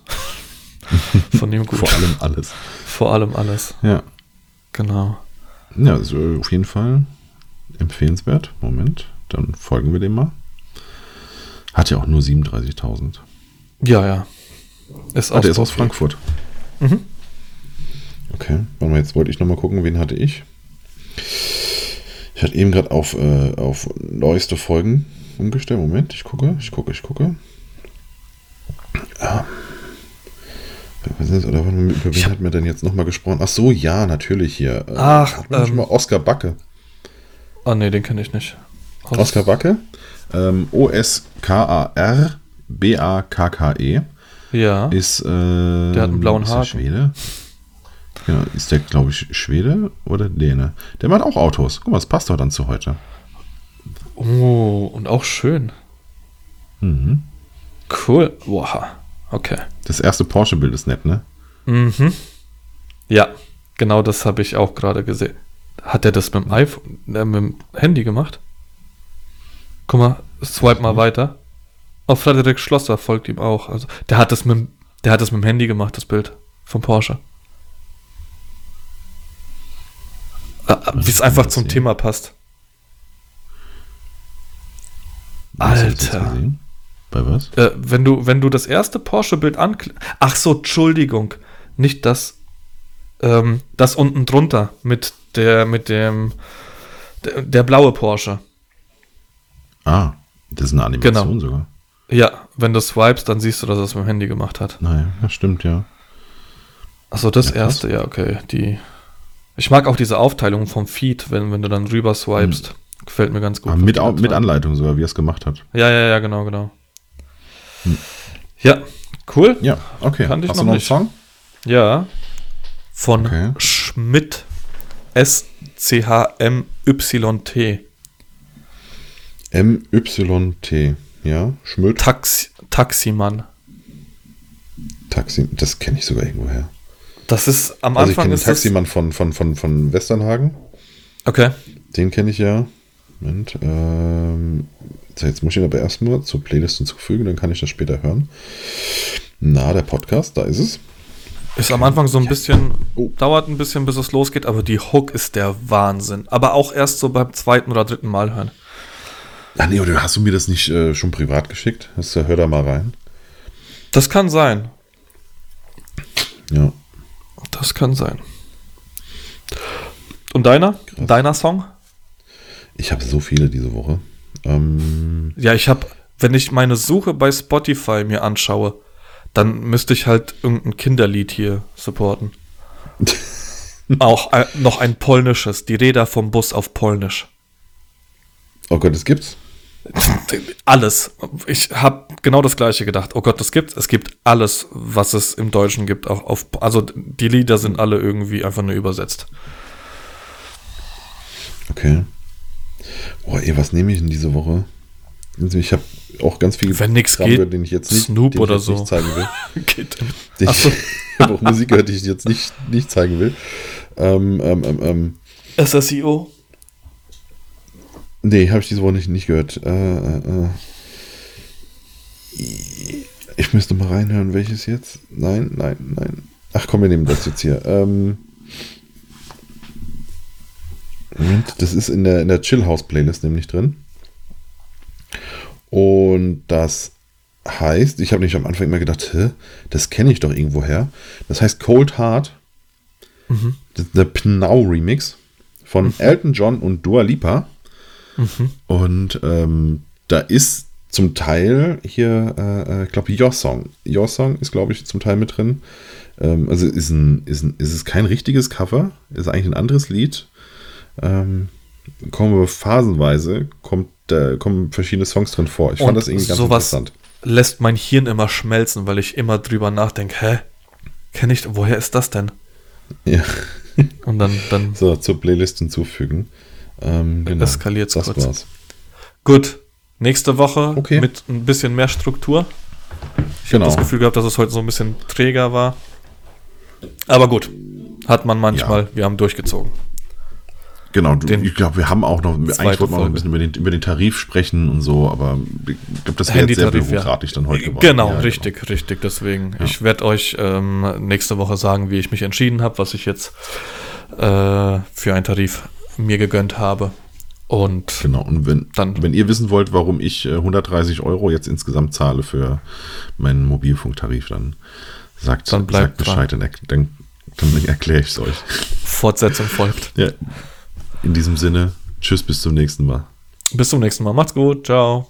Von ihm gut. Vor allem alles. Vor allem alles. Ja. Genau. Ja, also auf jeden Fall empfehlenswert. Moment, dann folgen wir dem mal. Hat ja auch nur 37.000. Ja, ja. Ist Ah, der ist aus. Frankfurt. Mhm. Okay, warte mal, jetzt wollte ich nochmal gucken, wen hatte ich. Ich hatte eben gerade auf, äh, auf neueste Folgen umgestellt. Moment, ich gucke, ich gucke, ich gucke. Ist, oder über wen hat mir denn jetzt nochmal gesprochen? Ach so, ja, natürlich hier. Äh, Ach, man ähm, mal Oskar Backe. Ah, nee, den kenne ich nicht. Aus- Oskar Backe. Ähm, O-S-K-A-R B-A-K-K-E. Ja. Ist, äh, Der hat einen blauen ist der. Schwede? Ja, ist der, glaube ich, Schwede oder Däne? Der macht auch Autos. Guck mal, das passt doch dann zu heute. Oh, und auch schön. Mhm. Cool. Wow. Okay. Das erste Porsche-Bild ist nett, ne? Mhm. Ja, genau das habe ich auch gerade gesehen. Hat er das mit dem iPhone, äh, mit dem Handy gemacht? Guck mal, swipe mal weiter. Oh, Frederik Schlosser folgt ihm auch. Also, der hat das mit, dem- der hat das mit dem Handy gemacht, das Bild vom Porsche. Ah, Wie es einfach zum sehen? Thema passt. Was Alter. Bei was? Äh, wenn du, wenn du das erste Porsche-Bild anklickst. Ach so, Entschuldigung. Nicht das. Ähm, das unten drunter mit der, mit dem. Der, der blaue Porsche. Ah, das ist eine Animation Genau. sogar. Ja, wenn du swipest, dann siehst du, dass er es mit dem Handy gemacht hat. Naja, das stimmt, ja. Achso, das Ja, erste, ja, okay. Die. Ich mag auch diese Aufteilung vom Feed, wenn, wenn du dann rüber swipest. Gefällt mir ganz gut. Aber mit, mit. Anleitung sogar, wie er es gemacht hat. Ja, ja, ja, genau, genau. Hm. Ja, cool. Ja, okay. Kannte ich Hast noch du noch einen nicht. Song? Ja. Von Okay. Schmidt. S-C-H-M-Y-T. M-Y-T. Ja, Schmidt. Taxi, Taximann. Taxi. Das kenne ich sogar irgendwoher. Das ist am Also ich Anfang kenne den ist das. Taximann von, von, von, von Westernhagen. Okay. Den kenne ich ja. Moment, ähm, so, jetzt muss ich ihn aber erstmal zur Playlist hinzufügen, dann kann ich das später hören. Na, der Podcast, da ist es. Ist am Anfang so ein bisschen, Oh. dauert ein bisschen, bis es losgeht, aber die Hook ist der Wahnsinn. Aber auch erst so beim zweiten oder dritten Mal hören. Ach nee, oder hast du mir das nicht äh, schon privat geschickt? Hast du, hör da mal rein. Das kann sein. Ja. Das kann sein. Und deiner? Deiner Song? Ich habe so viele diese Woche. Ähm, Ja, ich habe, wenn ich meine Suche bei Spotify mir anschaue, dann müsste ich halt irgendein Kinderlied hier supporten. Auch äh, noch ein polnisches, die Räder vom Bus auf Polnisch. oh Gott, das gibt's. Alles. Ich habe genau das gleiche gedacht. Oh Gott, das gibt's. Es gibt alles, was es im Deutschen gibt. Auch auf, also die Lieder sind alle irgendwie einfach nur übersetzt. Okay. Oh, ey, was nehme ich denn diese Woche? Also ich habe auch ganz viel Wenn nix geht, den ich jetzt nicht, Snoop den ich oder jetzt so. nicht zeigen will. Geht. Ich Ach so. habe auch Musik gehört, die ich jetzt nicht, nicht zeigen will. Ähm, ähm, ähm, ähm, SSIO. nee, habe ich diese Woche nicht, nicht gehört. Äh, äh, äh. Ich müsste mal reinhören, welches jetzt? Nein, nein, nein. Ach komm, wir nehmen das jetzt hier. Ähm, Moment, das ist in der, in der Chill House Playlist nämlich drin. Und das heißt, ich habe nicht am Anfang immer gedacht, Hä, das kenne ich doch irgendwoher. Das heißt Cold Heart. Das ist der Pnau Remix von Elton John und Dua Lipa. Und ähm, da ist zum Teil hier, äh, äh, ich glaube, Your Song. Your Song ist, glaube ich, zum Teil mit drin. Ähm, also ist, ein, ist, ein, ist es kein richtiges Cover, ist eigentlich ein anderes Lied. Ähm, kommen wir phasenweise, kommt, äh, kommen verschiedene Songs drin vor. Ich Und fand das irgendwie ganz interessant. lässt mein Hirn immer schmelzen, weil ich immer drüber nachdenke, hä? Kenne ich, woher ist das denn? Ja. Und dann, dann So, zur Playlist hinzufügen. Ähm, genau. Eskaliert's das kurz. war's. Gut. Nächste Woche Okay. mit ein bisschen mehr Struktur. Ich Genau. habe das Gefühl gehabt, dass es heute so ein bisschen träger war. Aber gut. Hat man manchmal. Ja. Wir haben durchgezogen. Genau, Den- ich glaube, wir haben auch noch, eigentlich wollten wir auch noch ein Folge. bisschen über den, über den Tarif sprechen und so, aber ich glaube, das wäre jetzt sehr Handytarif, ja. bürokratisch dann heute geworden. Genau, Ja, richtig, richtig. Deswegen, ich werde euch ähm, nächste Woche sagen, wie ich mich entschieden habe, was ich jetzt äh, für einen Tarif mir gegönnt habe. Und Genau, und wenn, Dann- wenn ihr wissen wollt, warum ich äh, 130 Euro jetzt insgesamt zahle für meinen Mobilfunktarif, dann sagt, Dann sagt Bescheid, dann, dann, dann erkläre ich es euch. Fortsetzung folgt. Ja. In diesem Sinne, tschüss, bis zum nächsten Mal. Bis zum nächsten Mal. Macht's gut. Ciao.